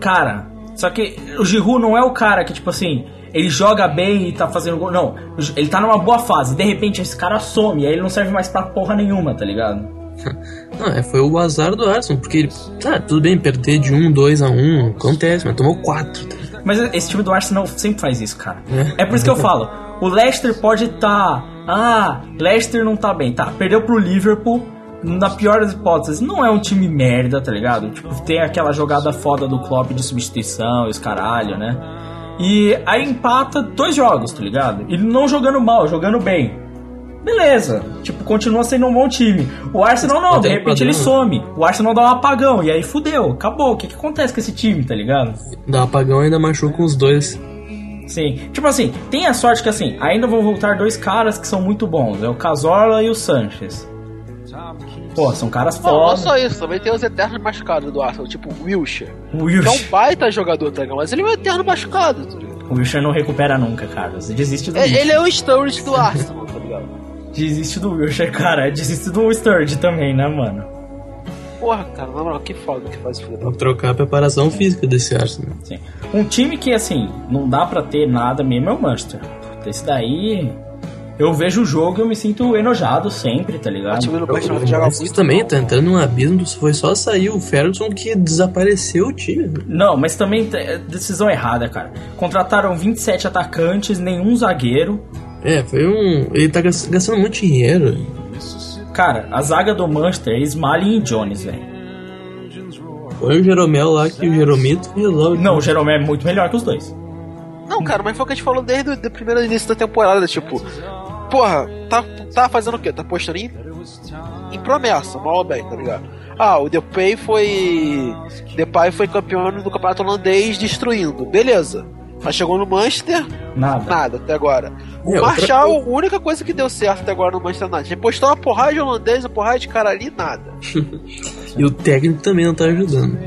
Cara, só que o Giroud não é o cara que, tipo assim, ele joga bem e tá fazendo gol. Não, ele tá numa boa fase. De repente, esse cara some, aí ele não serve mais pra porra nenhuma, tá ligado? Não, é, foi o azar do Arsenal, porque ele. Ah, tudo bem, perder de 1, 2 a 1, acontece, mas tomou 4. Tá? ligado? Mas esse time do Arsenal sempre faz isso, cara. É. É por isso que eu falo. O Leicester pode estar. ah, Leicester não tá bem. Tá, perdeu pro Liverpool. Na pior das hipóteses, não é um time merda, tá ligado? Tipo, tem aquela jogada foda do Klopp de substituição e os caralho, né? E aí empata dois jogos, tá ligado? E não jogando mal, jogando bem. Beleza, tipo, continua sendo um bom time. O Arsenal não, de repente ele some. O Arsenal dá um apagão, e aí fudeu, acabou. O que, que acontece com esse time, tá ligado? Dá apagão e ainda machuca os dois. Sim, tipo assim, tem a sorte que assim, ainda vão voltar dois caras que são muito bons, é o Cazorla e o Sanches. Pô, são caras Não, não foda. só isso, também tem os eternos machucados do Arsenal, tipo o Wilshere. O Que é um Wilshere, baita jogador, tá ligado? Mas ele é um eterno machucado, tá ligado? o Wilshere não recupera nunca, cara. Você desiste do É- Wilshere. Ele é o Sturridge do Arsenal, tá ligado? Desiste do Wilshere, cara. Desiste do Sturge também, né, mano? Porra, cara, na moral, que foda que faz filho da Vou trocar a preparação física desse Arsenal. Sim. Um time que, assim, não dá pra ter nada mesmo é o Manchester. Puta, esse daí. Eu vejo o jogo e eu me sinto enojado sempre, tá O ligado? time do Manchester O joga Manchester muito também tá entrando num abismo, foi só sair o Ferguson que desapareceu o time. né? Não, mas também é decisão errada, cara. Contrataram 27 atacantes, nenhum zagueiro. É, foi um. Ele tá gas- gastando muito dinheiro. Cara, a zaga do Manchester é Smalling e Jones, velho. Põe o Jeromel lá que o Jeromito resolve. Não, o Jerome é muito melhor que os dois. Não, cara, mas foi o que a gente falou desde o primeiro início da temporada, tipo, porra, tá, tá fazendo o quê? Tá postando em, em promessa, mal ou bem, tá ligado? Ah, o Depay foi. Depay foi campeão do campeonato holandês destruindo, beleza. Mas chegou no Manchester, Nada. nada até agora. O outra Marshall, a única coisa que deu certo até agora no Manchester United. Ele postou uma porrada de holandês, uma porrada de cara ali, nada. E o técnico também não tá ajudando.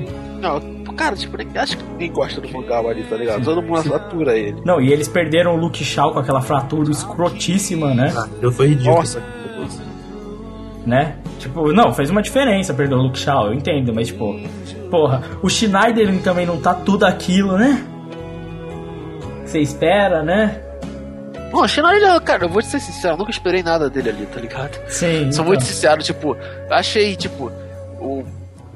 Não, cara, tipo, nem, acho que ninguém gosta do Mangal ali, tá ligado? Todo mundo atura ele. Não, e eles perderam o Luke Shaw com aquela fratura escrotíssima, né? Ah, aquilo foi ridículo. Nossa, né? Tipo, não, fez uma diferença perder o Luke Shaw, eu entendo, mas tipo, porra, o Schneider ele também não tá tudo aquilo, né? Você espera, né? Bom, o Schneider, cara, eu vou te ser sincero, eu nunca esperei nada dele ali, tá ligado? Sim. Sou então. muito sincero, tipo, achei, tipo, o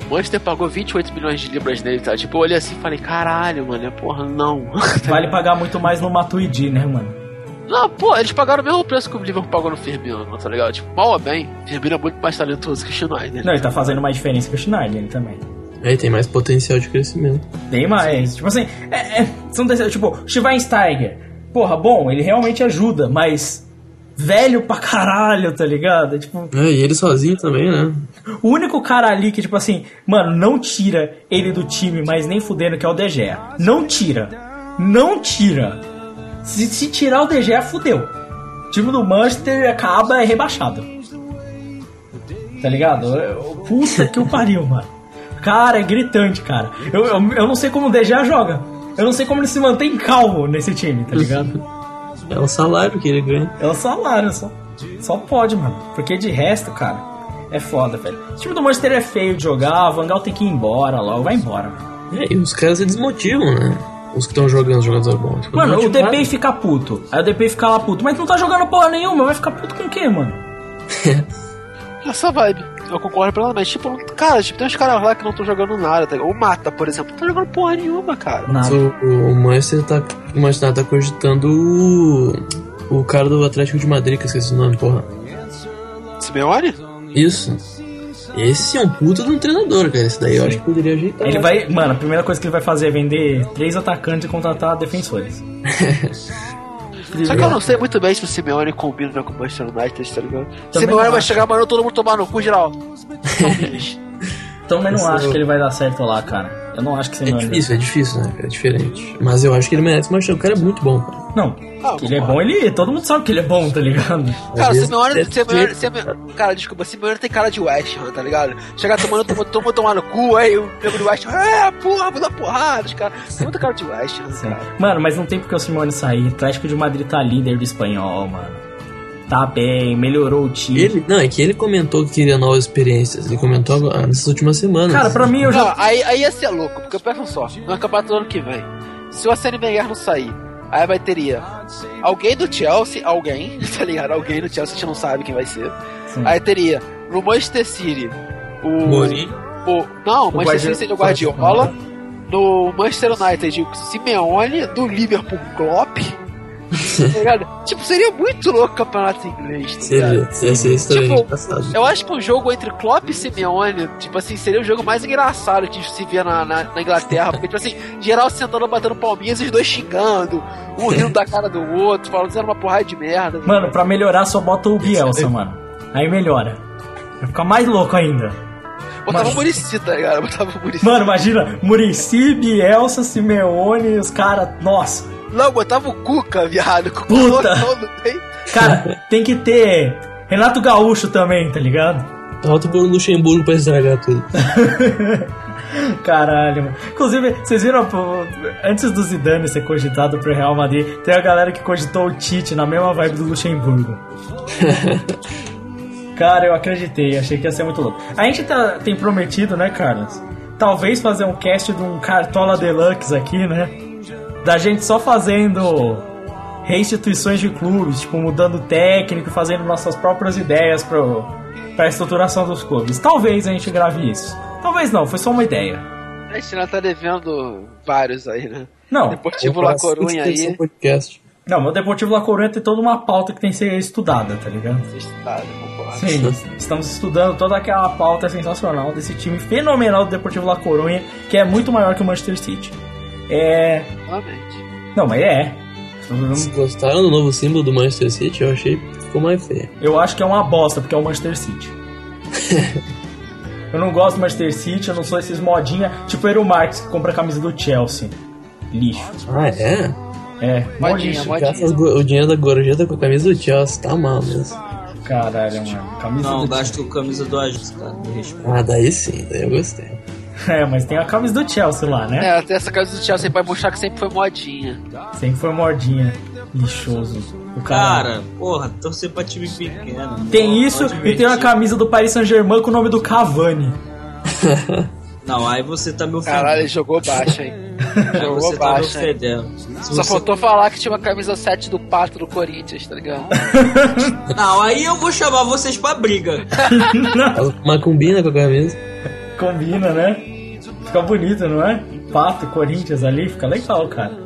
Monster pagou 28 milhões de libras nele, tá? Tipo, eu olhei assim e falei, caralho, mano, é porra, não. Vale pagar muito mais no Matuidi, né, mano? Não, pô, eles pagaram o mesmo preço que o Liverpool pagou no Firmino, tá ligado? Tipo, mal ou bem, Firmino é muito mais talentoso que o Schneider. Não, ele tá fazendo mais diferença que o Schneider ele também. Aí tem mais potencial de crescimento. Tem mais. Tipo assim, é, é, são desse, tipo, Schweinsteiger. Porra, bom, ele realmente ajuda, mas velho pra caralho, tá ligado? Tipo, É, e ele sozinho também, né? o único cara ali que, tipo assim, mano, não tira ele do time, mas nem fudendo, que é o De Gea. Não tira. Não tira. Se, se tirar o De Gea, fudeu. O time do Manchester acaba é rebaixado. Tá ligado? Puta que o pariu, mano. Cara, é gritante, cara. Eu, eu, eu não sei como o De Gea joga. Eu não sei como ele se mantém calmo nesse time, tá ligado? É o salário que ele ganha. É o salário, só, só pode, mano. Porque de resto, cara, é foda, velho. O time do Manchester é feio de jogar, o Van Gaal tem que ir embora logo, vai embora. mano. É, e os caras se desmotivam, né? Os que estão jogando jogador bom. Tipo, Mano, o. DP fica puto. Aí o DP fica lá puto. Mas não tá jogando porra nenhuma, vai ficar puto com o quê, mano? Essa vibe. Eu concordo plenamente. Tipo, cara, tipo, tem uns caras lá que não estão jogando nada, tá? O Mata, por exemplo, não tá jogando porra nenhuma, cara. Mas Nada. o, o Manchester tá. O Manchester tá cogitando o. O cara do Atlético de Madrid, que eu esqueci o nome, porra. Simeone? Isso. Esse é um puta de um treinador, cara. Esse daí eu acho que poderia ajeitar. Ele vai. Mano, a primeira coisa que ele vai fazer é vender três atacantes e contratar defensores. Só que eu não sei muito bem se o Simeone combina com o Manchester United, tá ligado? Também Simeone vai chegar, mano, todo mundo tomar no cu, geral. Então eu não acho que ele vai dar certo lá, cara. Eu não acho que É Simeone. difícil, é difícil, né? É diferente. Mas eu acho que ele merece uma chance. O cara é muito bom, cara. Não, Ah, ele é bom, ele. Todo mundo sabe que ele é bom, tá ligado? Cara, vezes Simeone, cara, desculpa, Simeone tem cara de West Ham, tá ligado? Chegar tomando, tomando, tomando tomar no cu, aí o nego do West Ham, é, porra, vou dar porrada, os caras. Tem muita cara de West Ham, cara. Mano, mas não tem porque o Simeone sair. O Atlético de Madrid tá líder do espanhol, mano. Tá bem, melhorou o time. Ele, não, é que ele comentou que queria novas experiências. Ele comentou agora, nessas últimas semanas. Cara, pra mim eu já. Não, aí, aí ia ser louco, porque presta só, no campeonato do ano que vem, se o Arsene Wenger não sair, aí vai teria alguém do Chelsea, alguém, tá ligado? Alguém do Chelsea, a gente não sabe quem vai ser. Sim. Aí teria no Manchester City o. Mourinho. o não, o Manchester City seria o Guardiola. No Manchester United, o Simeone, do Liverpool Klopp. tá? Tipo, seria muito louco o campeonato inglês, tá? Seria, ia ser estranho, Tipo, engraçado. Eu acho que um jogo entre Klopp e Simeone, tipo assim, seria o jogo mais engraçado que se vê na, na, na Inglaterra. Porque, tipo assim, geral sentando, batendo palminhas e os dois xingando, um rindo da cara do outro, falando dizendo uma porrada de merda. Mano, pra melhorar só bota o Bielsa, mano. Aí melhora. Vai ficar mais louco ainda. Botava mas- o Murici, tá ligado? Botava o Murici. Mano, imagina, Murici, Bielsa, Simeone, os caras. Nossa. Não, botava o Cuca, viado. Com o Puta. Cara, tem que ter Renato Gaúcho também, tá ligado? Falta o Luxemburgo pra estragar tudo. Caralho, mano. Inclusive, vocês viram, pô, antes do Zidane ser cogitado pro Real Madrid, tem a galera que cogitou o Tite na mesma vibe do Luxemburgo. Cara, eu acreditei, achei que ia ser muito louco. A gente tá, tem prometido, né, Carlos? Talvez fazer um cast de um Cartola Deluxe aqui, né? Da gente só fazendo reinstituições de clubes, tipo, mudando técnico, fazendo nossas próprias ideias pro, pra estruturação dos clubes. Talvez a gente grave isso. Talvez não, foi só uma ideia. A gente já tá devendo vários aí, né? Não, Deportivo La Corunha aí. podcast. não, meu Deportivo La Coruña tem toda uma pauta que tem que ser estudada, tá ligado? Concordo. Sim, estamos estudando toda aquela pauta sensacional desse time fenomenal do Deportivo La Coruña, que é muito maior que o Manchester City. É. Realmente. Não, mas é. Vocês gostaram do novo símbolo do Manchester City? Eu achei que ficou mais feio. Eu acho que é uma bosta, porque é o Manchester City. eu não gosto do Manchester City, eu não sou esses modinha, tipo o Eero Marques que compra a camisa do Chelsea. Lixo. Ah, é? É, Modinha, modinha. O dinheiro da gorjeta com a camisa do Chelsea, tá mal mesmo. Caralho, mano. Camisa Não, do gasto camisa do Ajax, cara. Respeita. Ah, daí sim, daí eu gostei. É, mas tem a camisa do Chelsea lá, né? É, tem essa camisa do Chelsea pra mostrar que sempre foi modinha. Sempre foi mordinha. Lixoso. O cara. Cara, porra, torcer pra time pequeno. tem isso e tem uma camisa do Paris Saint-Germain com o nome do Cavani. Não, aí você tá me ofendendo. Caralho, ele jogou baixo, hein? Aí jogou você tá me baixo, ofendendo. Só você- faltou falar que tinha uma camisa 7 do Pato do Corinthians, tá ligado? Não, aí eu vou chamar vocês pra briga. Mas combina com a camisa. Combina, né? Fica bonito, não é? Pato, Corinthians ali, fica legal, cara.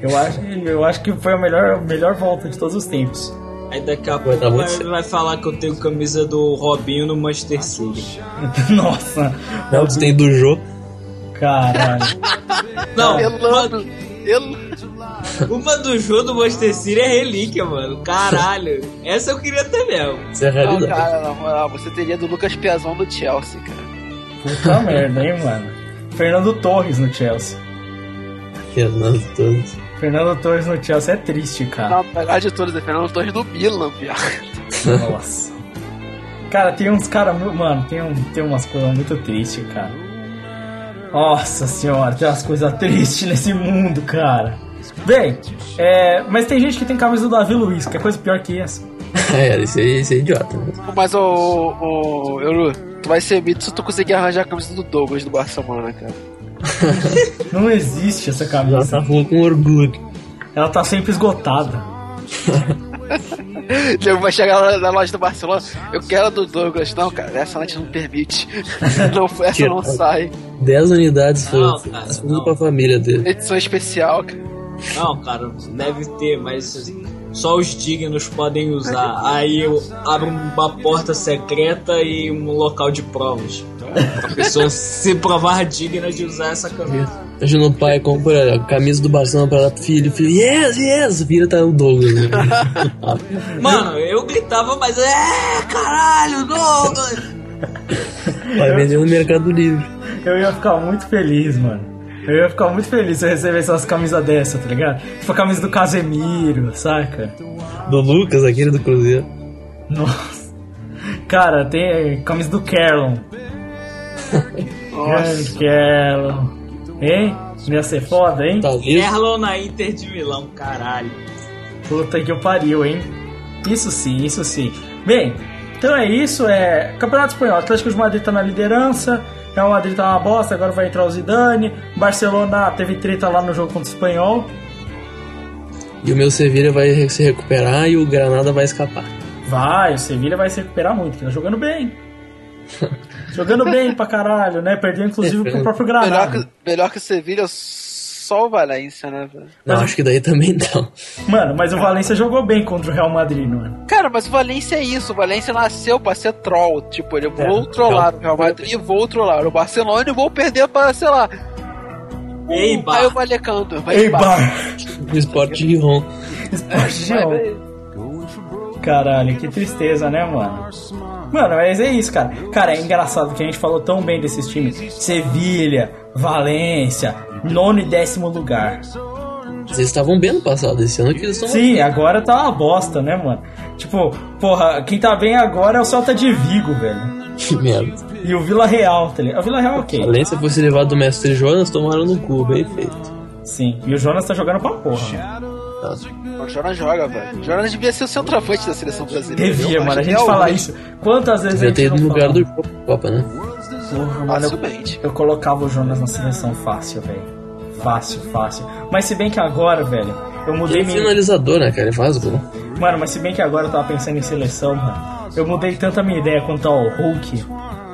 Eu acho, eu acho que foi a melhor, melhor volta de todos os tempos. Aí daqui a Vai pouco vai, vai falar que eu tenho camisa do Robinho no Manchester City. Nossa, Não, você tem do Jô. caralho. Não, Elano. El... uma, uma do jogo do Manchester City é relíquia, mano. Caralho. Essa eu queria ter mesmo. Isso é a Não, realidade. cara, na moral, você teria do Lucas Piazon do Chelsea, cara. Puta merda, hein, mano. Fernando Torres no Chelsea. Fernando todos. Fernando Torres no Chelsea é triste, cara. Não, o melhor de todos é Fernando Torres do Milan, viado. Nossa. Cara, tem uns caras. Mano, tem, um, tem umas coisas muito tristes, cara. Nossa senhora, tem umas coisas tristes nesse mundo, cara. Bem, é, mas tem gente que tem camisa do Davi Luiz, que é coisa pior que essa. É, isso aí, isso aí é idiota. Né? Mas, ô, ô, Euro, tu vai ser mito se tu conseguir arranjar a camisa do Douglas do Barcelona, cara. Não existe essa Ela camisa. tá falando com orgulho. Ela tá sempre esgotada. Diego vai chegar lá na loja do Barcelona, eu quero a do Douglas. Não, cara, essa a gente não permite. Não, essa Tira. não sai. 10 unidades Não, foi cara, não. pra família dele. Edição especial, cara. Não, cara, deve ter, mas só os dignos podem usar. Aí eu abro uma porta secreta e um local de provas. Pra pessoa se provar digna de usar essa camisa. Imagina o pai compra a camisa do Barcelona pra filho, o filho, yes, yes, vira tá o Douglas. Né? Mano, eu gritava, mas é caralho, Douglas! Vai vender no Mercado Livre. Eu ia ficar muito feliz, mano. Eu ia ficar muito feliz se eu recebesse umas camisas dessa, tá ligado? Tipo a camisa do Casemiro, saca? Do Lucas, aquele do Cruzeiro. Nossa. Cara, tem camisa do Carlon. Grande Carlon. Hein? Não ia ser foda, hein? Talvez. Erlon na Inter de Milão, caralho. Puta que eu pariu, hein? Isso sim, isso sim. Bem, então é isso. É Campeonato Espanhol. Atlético de Madrid tá na liderança. Real Madrid tá uma bosta, agora vai entrar o Zidane. Barcelona teve treta lá no jogo contra o Espanhol. E o meu Sevilha vai se recuperar e o Granada vai escapar. Vai, o Sevilha vai se recuperar muito, que tá jogando bem. jogando bem pra caralho, né? Perdeu inclusive pro próprio Melhor Granada. que, melhor que o Sevilha, só o Valência, né, velho? Não, acho que daí também não. Mano, mas o Valência jogou bem contra o Real Madrid, mano. Cara, mas o Valência é isso. O Valência nasceu pra ser troll. Tipo, ele vou É, trollar o Real Madrid, vou trollar o Barcelona e vou perder pra, sei lá, Ei, o Bar. Raio Vallecano. Vai Ei, bar. Bar! O esporte de Ron. Esporte Gil. vai. Caralho, que tristeza, né, mano? Mano, mas é isso, cara. Cara, é engraçado que a gente falou tão bem desses times. Sevilha, Valência, nono e décimo lugar. Vocês estavam bem no passado, esse ano que eles estão. Sim, agora tá uma bosta, né, mano? Tipo, porra, quem tá bem agora é o Celta de Vigo, velho. Que merda. E o Vila Real, tá ligado? O Vila Real é ok. Além se fosse levado do mestre Jonas, tomaram no cu, bem feito. Sim, e o Jonas tá jogando pra porra. Tá. O Jonas joga, velho. O Jonas devia ser o centroavante da seleção brasileira. Devia, mano. A gente é fala isso. Quantas vezes Devia a ter gente não no lugar do Copa, né? Porra, mano, eu, eu colocava o Jonas na seleção fácil, velho. Fácil, fácil. Mas se bem que agora, velho, eu mudei Ele é minha... finalizador, né, cara? Ele faz gol. Mano, mas se bem que agora eu tava pensando em seleção, mano. Eu mudei tanto a minha ideia quanto ao Hulk,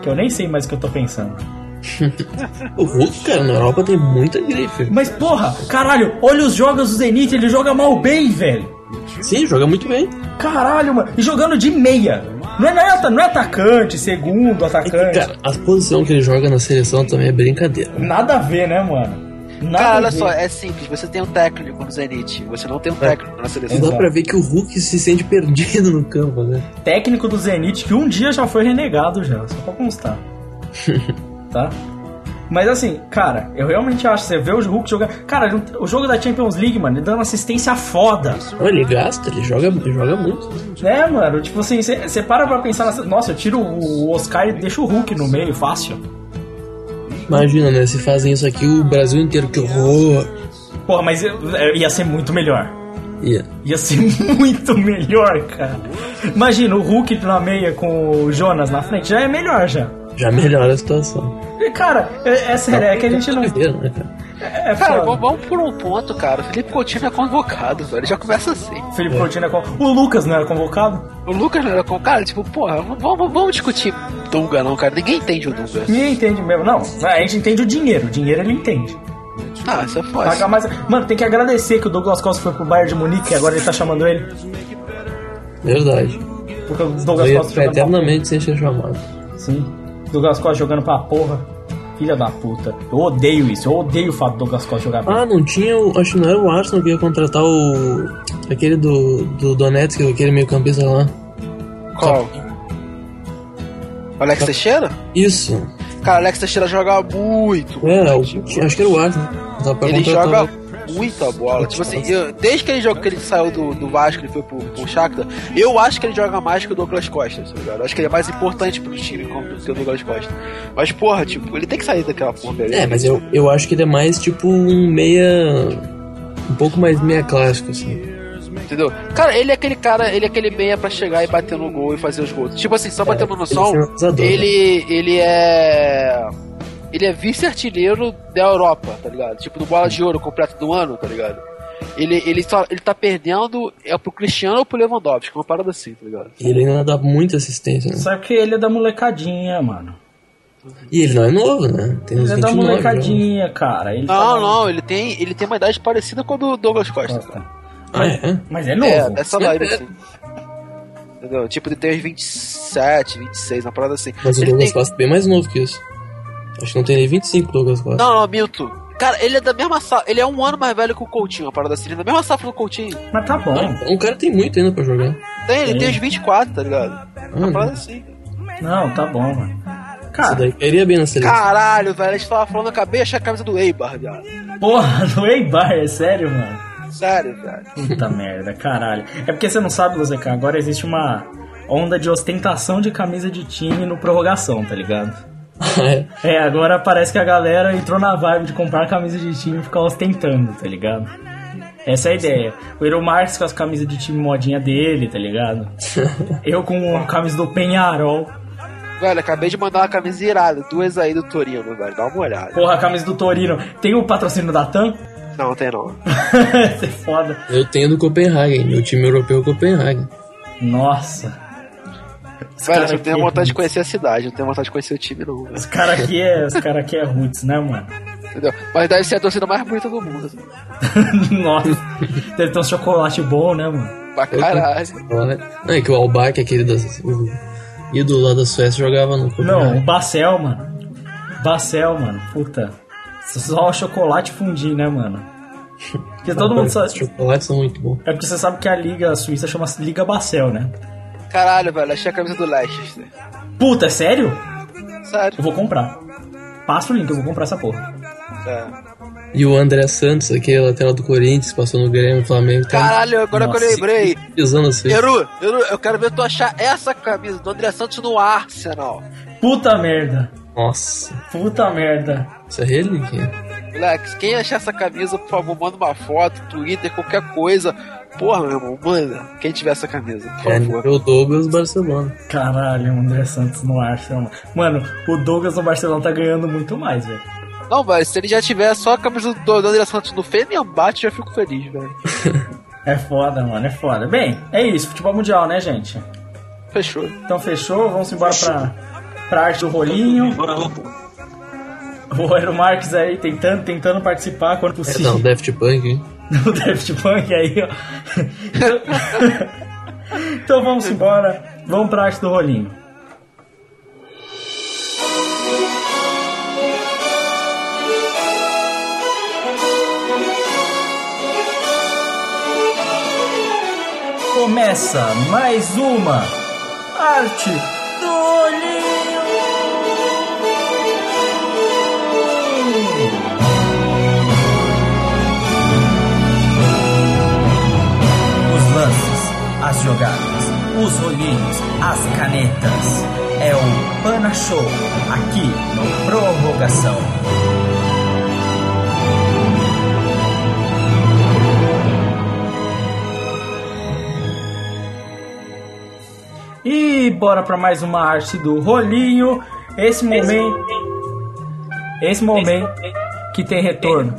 que eu nem sei mais o que eu tô pensando. O Hulk, cara, na Europa tem muita grife. Mas porra, caralho, olha os jogos do Zenit, ele joga mal bem, velho. Sim, joga muito bem. Caralho, mano. E jogando de meia. Não é, não é, não é atacante, segundo atacante. Cara, a posição que ele joga na seleção também é brincadeira. Nada a ver, né, mano? Nada Cara, olha só, é simples. Você tem um técnico no Zenit, você não tem um técnico na seleção. Dá pra ver que o Hulk se sente perdido no campo, né? técnico do Zenit que um dia já foi renegado já, só pra constar. tá? Mas assim, cara, eu realmente acho, você vê o Hulk jogar. Cara, o jogo da Champions League, mano, ele dando assistência foda. Ele gasta, ele joga, ele joga muito. Né, mano? Tipo assim, você para pra pensar nessa. Nossa, eu tiro o Oscar e deixo o Hulk no meio, fácil. Imagina, né? Se fazem isso aqui, o Brasil inteiro, que horror. Porra, mas é, ia ser muito melhor. Ia. Ia ser muito melhor, cara. Imagina, o Hulk na meia com o Jonas na frente já é melhor já. Já melhora a situação. E, cara, é, é sério, é que a gente não. Viver, né, cara? É Cara, foda. vamos, por um ponto, cara. O Felipe Coutinho é convocado, velho. Já começa assim. Felipe Coutinho é con- O Lucas não era convocado? O Lucas não era cara, tipo, porra, vamos, vamos discutir Dunga, não, cara. Ninguém entende o Dunga. Ninguém entende mesmo. Não, a gente entende o dinheiro. O dinheiro ele entende. Ah, isso é Paga fácil. mais... Mano, tem que agradecer que o Douglas Costa foi pro Bayern de Munique e agora ele tá chamando ele. Verdade. Porque o Douglas Costa eternamente sem ser chamado. Sim. Douglas Costa jogando pra porra. Filha da puta. Eu odeio isso. Eu odeio o fato do Douglas Costa jogar. Ah, não tinha o. Acho que não era o Arsenal que ia contratar o. Aquele do, do Donetsk, aquele meio campista lá. Qual? Alex Teixeira? Isso. Cara, Alex Teixeira joga muito. É, o- acho que era o Arsenal. Ele joga o- muita bola. Tipo assim, eu- desde que ele, joga, que ele saiu do, do Vasco, ele foi pro, pro Shakhtar, eu acho que ele joga mais que o Douglas Costa, tá ligado? Eu acho que ele é mais importante pro time que o Douglas Costa. Mas, porra, tipo, ele tem que sair daquela porra, velho. É, mas eu, eu acho que ele é mais tipo um meia. Um pouco mais meia clássico, assim. Entendeu? Cara, ele é aquele cara, ele é aquele meia pra chegar e bater no gol e fazer os gols. Tipo assim, só ele é som, finalizador, ele, ele é. Ele é vice-artilheiro da Europa, tá ligado? Tipo, do bola de ouro completo do ano, tá ligado? Ele, ele, só, ele tá perdendo é pro Cristiano ou pro Lewandowski, uma parada assim, tá ligado? E ele ainda dá muita assistência, né? Só que ele é da molecadinha, mano. E ele não é novo, né? Tem uns Ele é da 29 molecadinha, cara. Ele Não, tá- não, ele tem, ele tem uma idade parecida com a do Douglas Costa. Costa. Ah, é? Mas é novo. É, dessa vibe É. assim. Entendeu? Tipo, ele tem uns 27, 26, uma parada assim. Mas o Ele Douglas tem- Costa é bem mais novo que isso. Acho que não tem nem 25 Douglas Costa. Não, não, minto. Cara, ele é da mesma safra. Ele é um ano mais velho que o Coutinho, uma parada assim. Ele é da mesma safra do Coutinho. Mas tá bom. Um cara tem muito ainda pra jogar. Tem, ele Sim. tem uns 24, tá ligado? Uma Ah, parada não. assim. Não, tá bom, mano. Isso Cara, daí cairia bem na seleção. Caralho, velho, a gente tava falando, eu acabei de achar a camisa do Eibar, viado. porra, do Eibar, é sério, mano? Sério, velho. Puta merda, caralho. É porque você não sabe, Luzeca, agora existe uma onda de ostentação de camisa de time no prorrogação, tá ligado? É. Agora parece que a galera entrou na vibe de comprar camisa de time e ficar ostentando, tá ligado? Essa é a ideia. O Eero Marques com as camisas de time modinha dele, tá ligado? Eu com a camisa do Penharol. Velho, acabei de mandar uma camisa irada, duas aí do Torino, velho. Dá uma olhada. Porra, a camisa do Torino. Tem o patrocínio da TAM? Não, tem não. Isso é foda. Eu tenho do Copenhagen, meu time europeu é o Copenhagen. Nossa. Os Velho, cara eu tenho aqui- vontade de conhecer a cidade, não tenho vontade de conhecer o time, não, velho. Os caras aqui é, os cara aqui é roots, né, mano? Entendeu? Mas deve ser a torcida mais bonita do mundo. Assim. Nossa. Deve ter um chocolate bom, né, mano? Pra caralho. Não, é que o Albac, aquele das, o ídolo lá da Suécia, jogava no Não, o Copenhagen. Bacel, mano. Bacel, mano. Puta. Só o chocolate fundir, né, mano? Porque todo mundo sabe. Os chocolates são muito bons. É porque você sabe que a Liga Suíça chama Liga Bacel, né? Caralho, velho, achei a camisa do Leicester. Puta, é sério? Sério. Eu vou comprar. Passa o link, eu vou comprar essa porra. É. E o André Santos, aquele lateral do Corinthians, passou no Grêmio, Flamengo. Tá Caralho, agora que eu Nossa. lembrei. pisando as vezes. Eru, Eru, eu quero ver tu achar essa camisa do André Santos no Arsenal. Puta merda. Nossa, Puta merda. isso é relíquia. Moleque, quem achar essa camisa, por favor, manda uma foto, Twitter, qualquer coisa. Porra, meu irmão, manda. Quem tiver essa camisa, por É favor. nível Douglas Barcelona. Caralho, o André Santos no Arsenal. Mano, o Douglas no Barcelona tá ganhando muito mais, velho. Não, velho, se ele já tiver só a camisa do, do André Santos no Fenerbahçe, já fico feliz, velho. É foda, mano, é foda. Bem, é isso, futebol mundial, né, gente? Fechou. Então fechou, vamos embora pra, pra arte do rolinho. Bora. O Aero Marques aí tentando, tentando participar quando É, possível. não, Daft Punk, hein? No Daft Punk aí, ó. então vamos embora, vamos pra arte do rolinho. Começa mais uma arte do rolinho. As jogadas, os rolinhos, as canetas. É o Pana Show, aqui no Prorrogação. E bora pra mais uma arte do rolinho. Esse momento. Esse momento que tem retorno.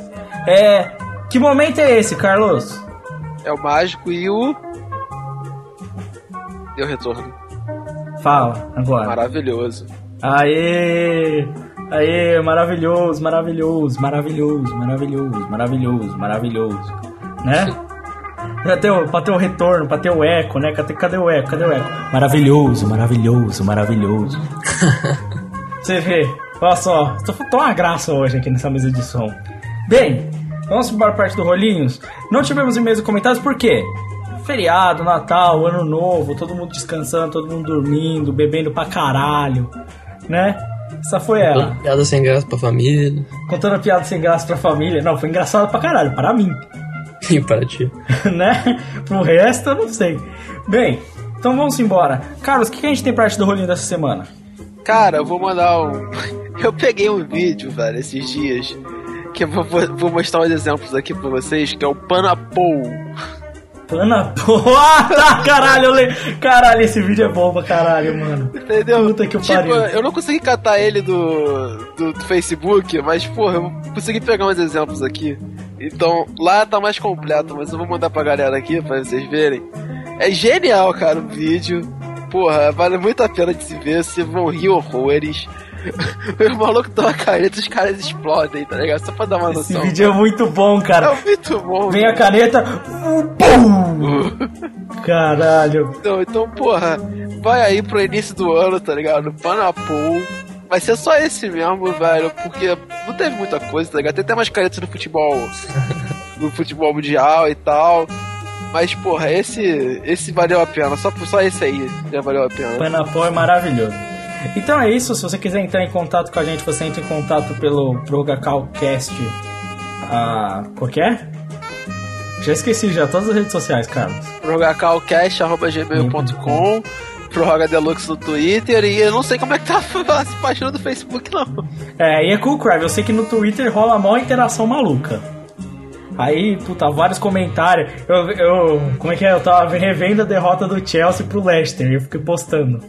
É. Que momento é esse, Carlos? É o mágico e o. Deu retorno. Fala, agora. Maravilhoso. Aê! Aê, maravilhoso, maravilhoso, maravilhoso, maravilhoso, maravilhoso, maravilhoso. Né? Pra ter, o, pra ter o retorno, pra ter o eco, né? Cadê, cadê o eco? Cadê o eco? Maravilhoso, maravilhoso, maravilhoso. Você vê, olha só, tô, tô uma graça hoje aqui nessa mesa de som. Bem, vamos para a parte do Rolinhos. Não tivemos e-mails e comentários, por quê? Feriado, Natal, Ano Novo, todo mundo descansando, todo mundo dormindo, bebendo pra caralho, né? Essa foi ela. Toda piada sem graça pra família Contando piada sem graça pra família. Não, foi engraçado pra caralho, para mim. e para ti. né? Pro resto, eu não sei. Bem, então vamos embora. Carlos, o que que a gente tem pra arte do rolinho dessa semana? Cara, eu vou mandar um. Eu peguei um vídeo, velho, esses dias. Que eu vou, vou- vou mostrar uns exemplos aqui pra vocês, que é o Panapou. Pana porra! tá, caralho, eu le... Caralho, esse vídeo é bom pra caralho, mano. Entendeu? Puta que tipo, pariu. eu não consegui catar ele do, do, do Facebook, mas, porra, eu consegui pegar uns exemplos aqui. Então, lá tá mais completo, mas eu vou mandar pra galera aqui pra vocês verem. É genial, cara, o vídeo. Porra, vale muito a pena de se ver, vocês vão rir horrores. o maluco uma caneta, os caras explodem, tá ligado? Só pra dar uma Esse noção. vídeo é muito bom, cara. É muito bom. Vem a caneta. Pum! Caralho. Então, então, porra, vai aí pro início do ano, tá ligado? Panapol. Vai ser só esse mesmo, velho, porque não teve muita coisa, tá ligado? Tem até mais caretas no futebol. no futebol mundial e tal. Mas, porra, esse esse valeu a pena. Só, só esse aí já valeu a pena. Panapó é maravilhoso. Então é isso, se você quiser entrar em contato com a gente, você entra em contato pelo ProgaCalcast. Ah, qual que é? Já esqueci já, todas as redes sociais, Carlos. prorrogacalcast.gmail.com Prorroga Deluxe no Twitter e eu não sei como é que tá a página do Facebook, não. É, e é cool, Crave. Eu sei que no Twitter rola a maior interação maluca. Aí, puta, vários comentários. Eu, eu, como é que é? Eu tava revendo a derrota do Chelsea pro Leicester e eu fiquei postando.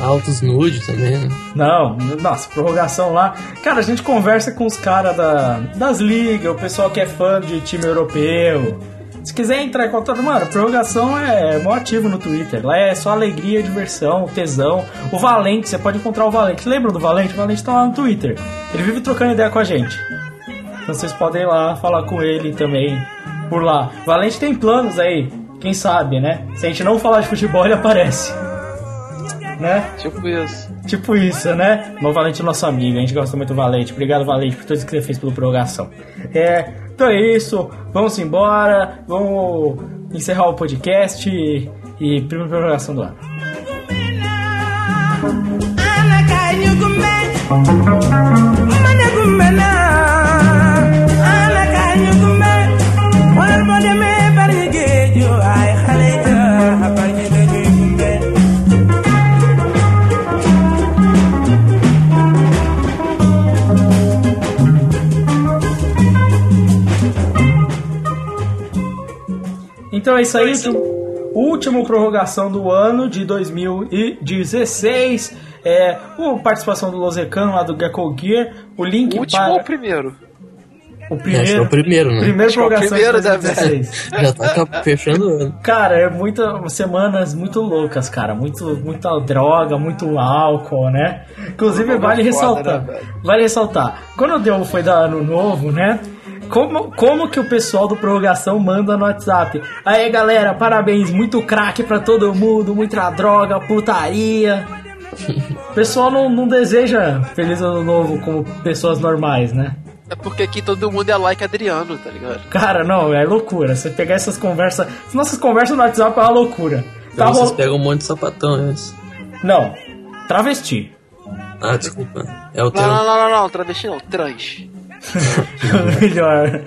Altos nude também, né? Não, nossa, prorrogação lá. Cara, a gente conversa com os caras da, das ligas, o pessoal que é fã de time europeu. Se quiser entrar em contato, mano, prorrogação é mó ativo no Twitter. Lá é só alegria, diversão, tesão. O Valente, você pode encontrar o Valente. Lembra do Valente? O Valente tá lá no Twitter. Ele vive trocando ideia com a gente. Então vocês podem ir lá falar com ele também por lá. Valente tem planos aí, quem sabe, né? Se a gente não falar de futebol, ele aparece. Né? Tipo isso. Tipo isso, né? Mas o Valente é nosso amigo, a gente gosta muito do Valente. Obrigado, Valente, por tudo que você fez pela prorrogação. É, então é isso, vamos embora, vamos encerrar o podcast e, e primeira prorrogação do ano. Então é isso aí, último prorrogação do ano de 2016. É, a participação do Lozecano lá do Gecko Gear, o link O último para ou o primeiro? o que é o primeiro, né? Primeiro Acho é o prorrogação primeiro, de né, 2016. Já tá ca- fechando o ano. Cara, é muitas semanas muito loucas, cara. Muito, muita droga, muito álcool, né? Inclusive, vale né, ressaltar. velho? Vale ressaltar. Quando deu foi dar ano novo, né? Como, como que o pessoal do Prorrogação manda no WhatsApp? Aí, galera, parabéns, muito craque pra todo mundo, muita droga, putaria. O pessoal não, não deseja Feliz Ano Novo como pessoas normais, né? É porque aqui todo mundo é like Adriano, tá ligado? Cara, não, é loucura. Você pegar essas conversas. Nossas conversas no WhatsApp é uma loucura. Tá Então vocês rol- pegam um monte de sapatão, é isso. Não, travesti. Ah, desculpa. É o Não, termo. não, não, não, não, travesti não, trans. melhor.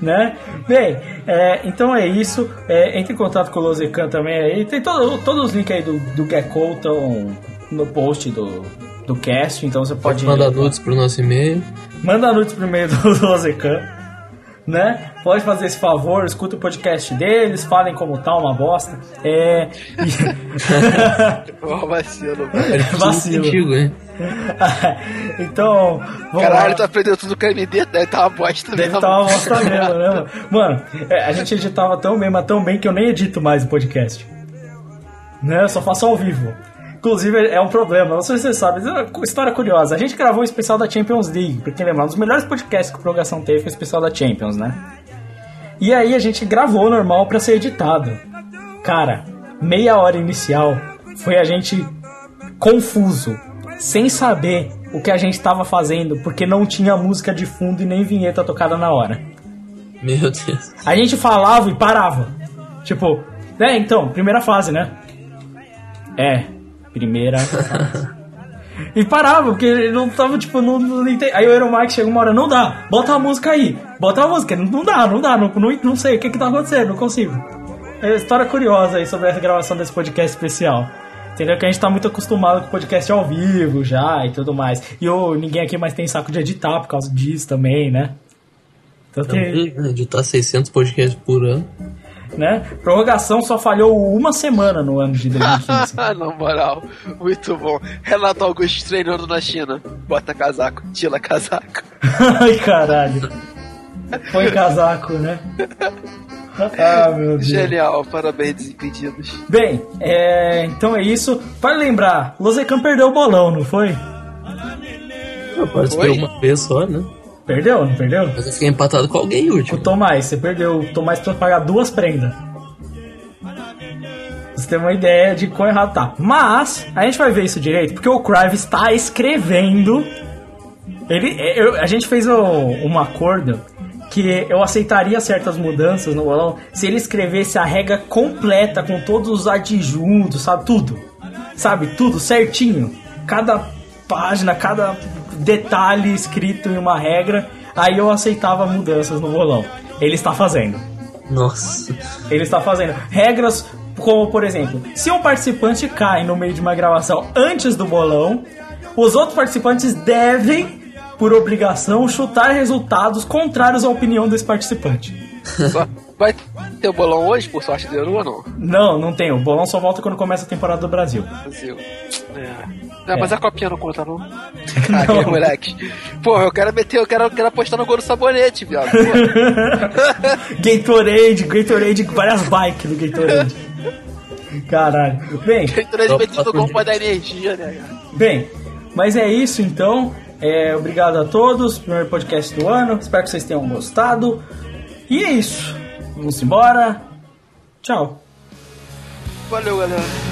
Né? Bem, é, então é isso. É, entre em contato com o Lozecan também aí. Tem todo, todos os links aí do, do Gecko estão no post do, do cast, então você pode. Pode mandar nudes pro nosso e-mail. Manda nudes pro meio do Lozecan. Né? Pode fazer esse favor, escuta o podcast deles, falem como tá, uma bosta. É. Ó, vacilo, velho. Vacilo. Contigo, hein? então, vamos Caralho, lá. tu aprendeu tudo com a MD, deve tá uma bosta Deve mesmo. estar uma bosta mesmo, né? mano? Mano, é, a gente editava tão bem, mas tão bem que eu nem edito mais o podcast. Né? Eu só faço ao vivo. Inclusive, é um problema, não sei se você sabe, mas é uma história curiosa. A gente gravou um especial da Champions League, pra quem lembra, um dos melhores podcasts que o Prorrogação teve foi o especial da Champions, né? E aí a gente gravou normal pra ser editado. Cara, meia hora inicial foi a gente confuso, sem saber o que a gente tava fazendo, porque não tinha música de fundo e nem vinheta tocada na hora. Meu Deus. A gente falava e parava. Tipo, é, então, primeira fase, né? É, primeira fase. E parava, porque não tava, tipo, não, não ente- Aí o Euromike chegou uma hora, não dá, bota a música aí, bota a música, não, dá, não dá, não, não, não sei o que que tá acontecendo, não consigo. É história curiosa aí sobre essa gravação desse podcast especial. Entendeu? Que a gente tá muito acostumado com podcast ao vivo já e tudo mais. E o, ninguém aqui mais tem saco de editar por causa disso também, né? Então tem né, Editar 600 podcasts por ano. né? Prorrogação só falhou uma semana no ano de 2015. Na moral, muito bom. Renato Augusto treinando na China. Bota casaco, tira casaco. Ai, caralho. Põe casaco, né? Ah, meu Deus. Genial, parabéns, desimpedidos. Bem, é, então é isso. Para lembrar, Lozecan perdeu o bolão, não foi? Oi? uma vez só, né? Perdeu, não perdeu? Mas eu fiquei empatado com alguém O último. Tomás, você perdeu. O Tomás precisa pagar duas prendas. Você tem uma ideia de quão errado tá. Mas, a gente vai ver isso direito, porque o Crive está escrevendo. Ele, eu- a gente fez um, um acordo que eu aceitaria certas mudanças no bolão se ele escrevesse a regra completa com todos os adjuntos, sabe? Tudo. Sabe? Tudo certinho. Cada página, cada detalhe escrito em uma regra. Aí eu aceitava mudanças no bolão. Ele está fazendo. Nossa. Ele está fazendo regras como, por exemplo, se um participante cai no meio de uma gravação antes do bolão, os outros participantes devem, por obrigação, chutar resultados contrários à opinião desse participante. Só vai ter o bolão hoje, por sorte dele ou não? Não, não tem. O bolão só volta quando começa a temporada do Brasil. Brasil. É. Não, mas a copinha não conta, não. Caralho, Não. moleque. Porra, eu quero meter, eu quero, eu quero apostar no gol do sabonete, viado. Gatorade, Gatorade, várias bikes do Gatorade. Caralho. Bem, Gatorade metido gol pra dar energia, né, cara? Bem, mas é isso então. É, obrigado a todos. Primeiro podcast do ano. Espero que vocês tenham gostado. E é isso. Vamos embora. Tchau. Valeu, galera.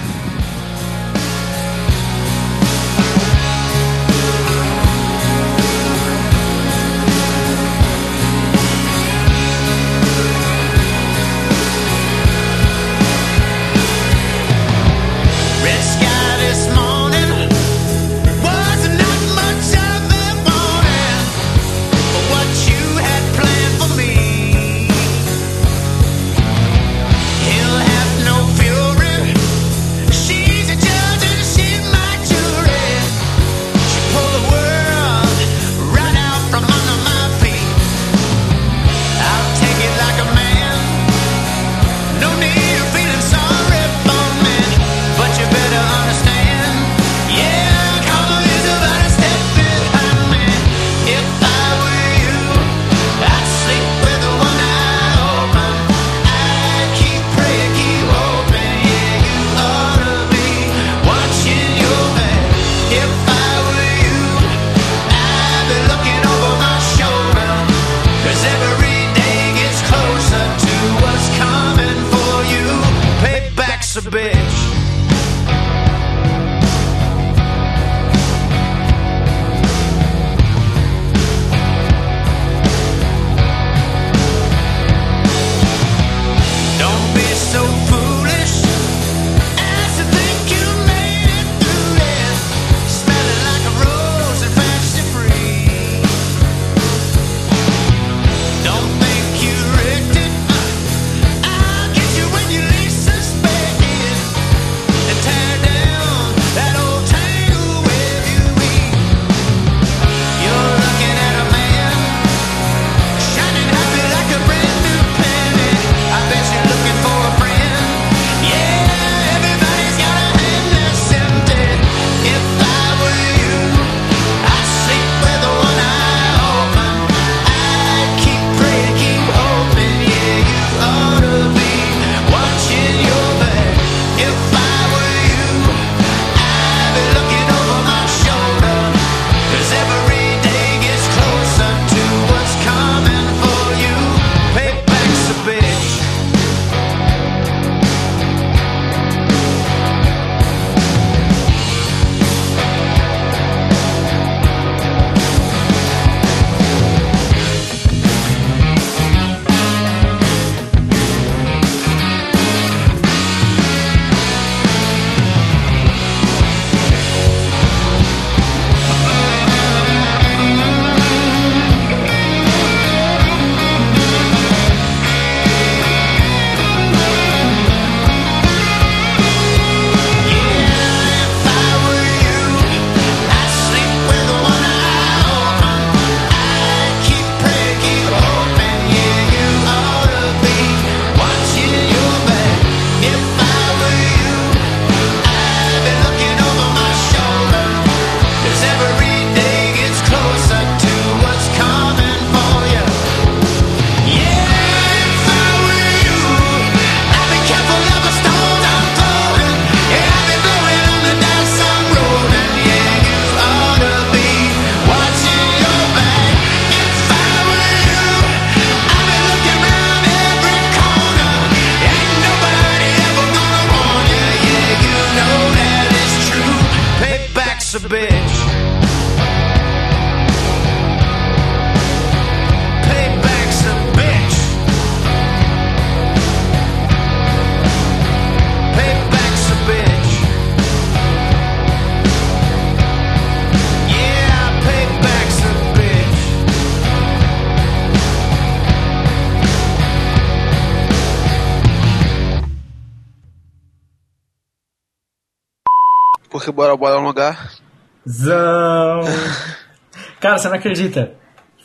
Cara, você não acredita?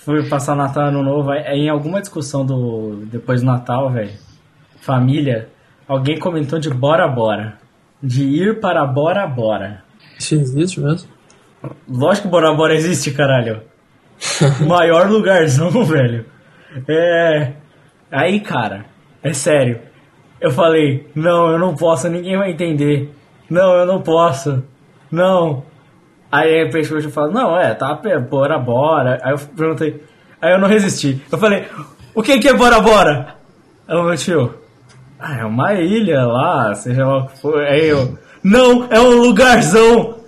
Fui passar Natal Ano Novo, em alguma discussão do depois do Natal, velho, família, alguém comentou de Bora Bora. De ir para Bora Bora. Isso existe mesmo? Lógico que Bora Bora existe, caralho. Maior lugarzão, velho. É. Aí, cara, é sério. Eu falei, não, eu não posso, ninguém vai entender. Não, eu não posso. Não. Aí a pessoa fala, não, é, tá, pé, bora, bora. Aí eu perguntei, aí eu não resisti. Eu falei, o que que é bora, bora? O meu tio, ah, é uma ilha lá, seja lá o que for. Aí eu, não, é um lugarzão.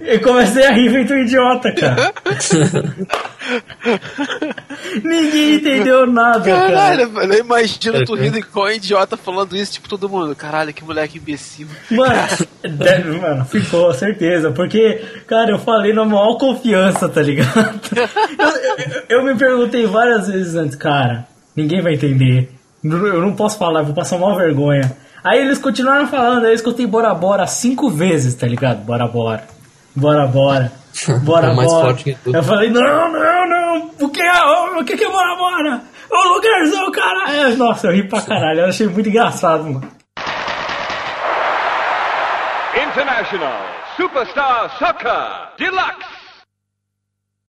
Eu comecei a rir feito um idiota, cara. Ninguém entendeu nada, cara. Caralho, velho, eu imagino É, tu é. rindo igual um idiota falando isso, tipo, todo mundo. Caralho, que moleque imbecil. Mano, deve- mano, ficou, certeza. Porque, cara, eu falei na maior confiança, tá ligado? Eu, eu- eu me perguntei várias vezes antes, cara, ninguém vai entender. Eu não posso falar, vou passar uma vergonha. Aí eles continuaram falando, aí eu escutei Bora Bora cinco vezes, tá ligado? Bora Bora. Bora Bora. Bora É mais Bora. forte que tudo. Eu falei, não, não, não. O que é, o que que é Bora Bora? O lugarzão, caralho. Nossa, eu ri pra caralho. Eu achei muito engraçado, mano. International Superstar Soccer Deluxe.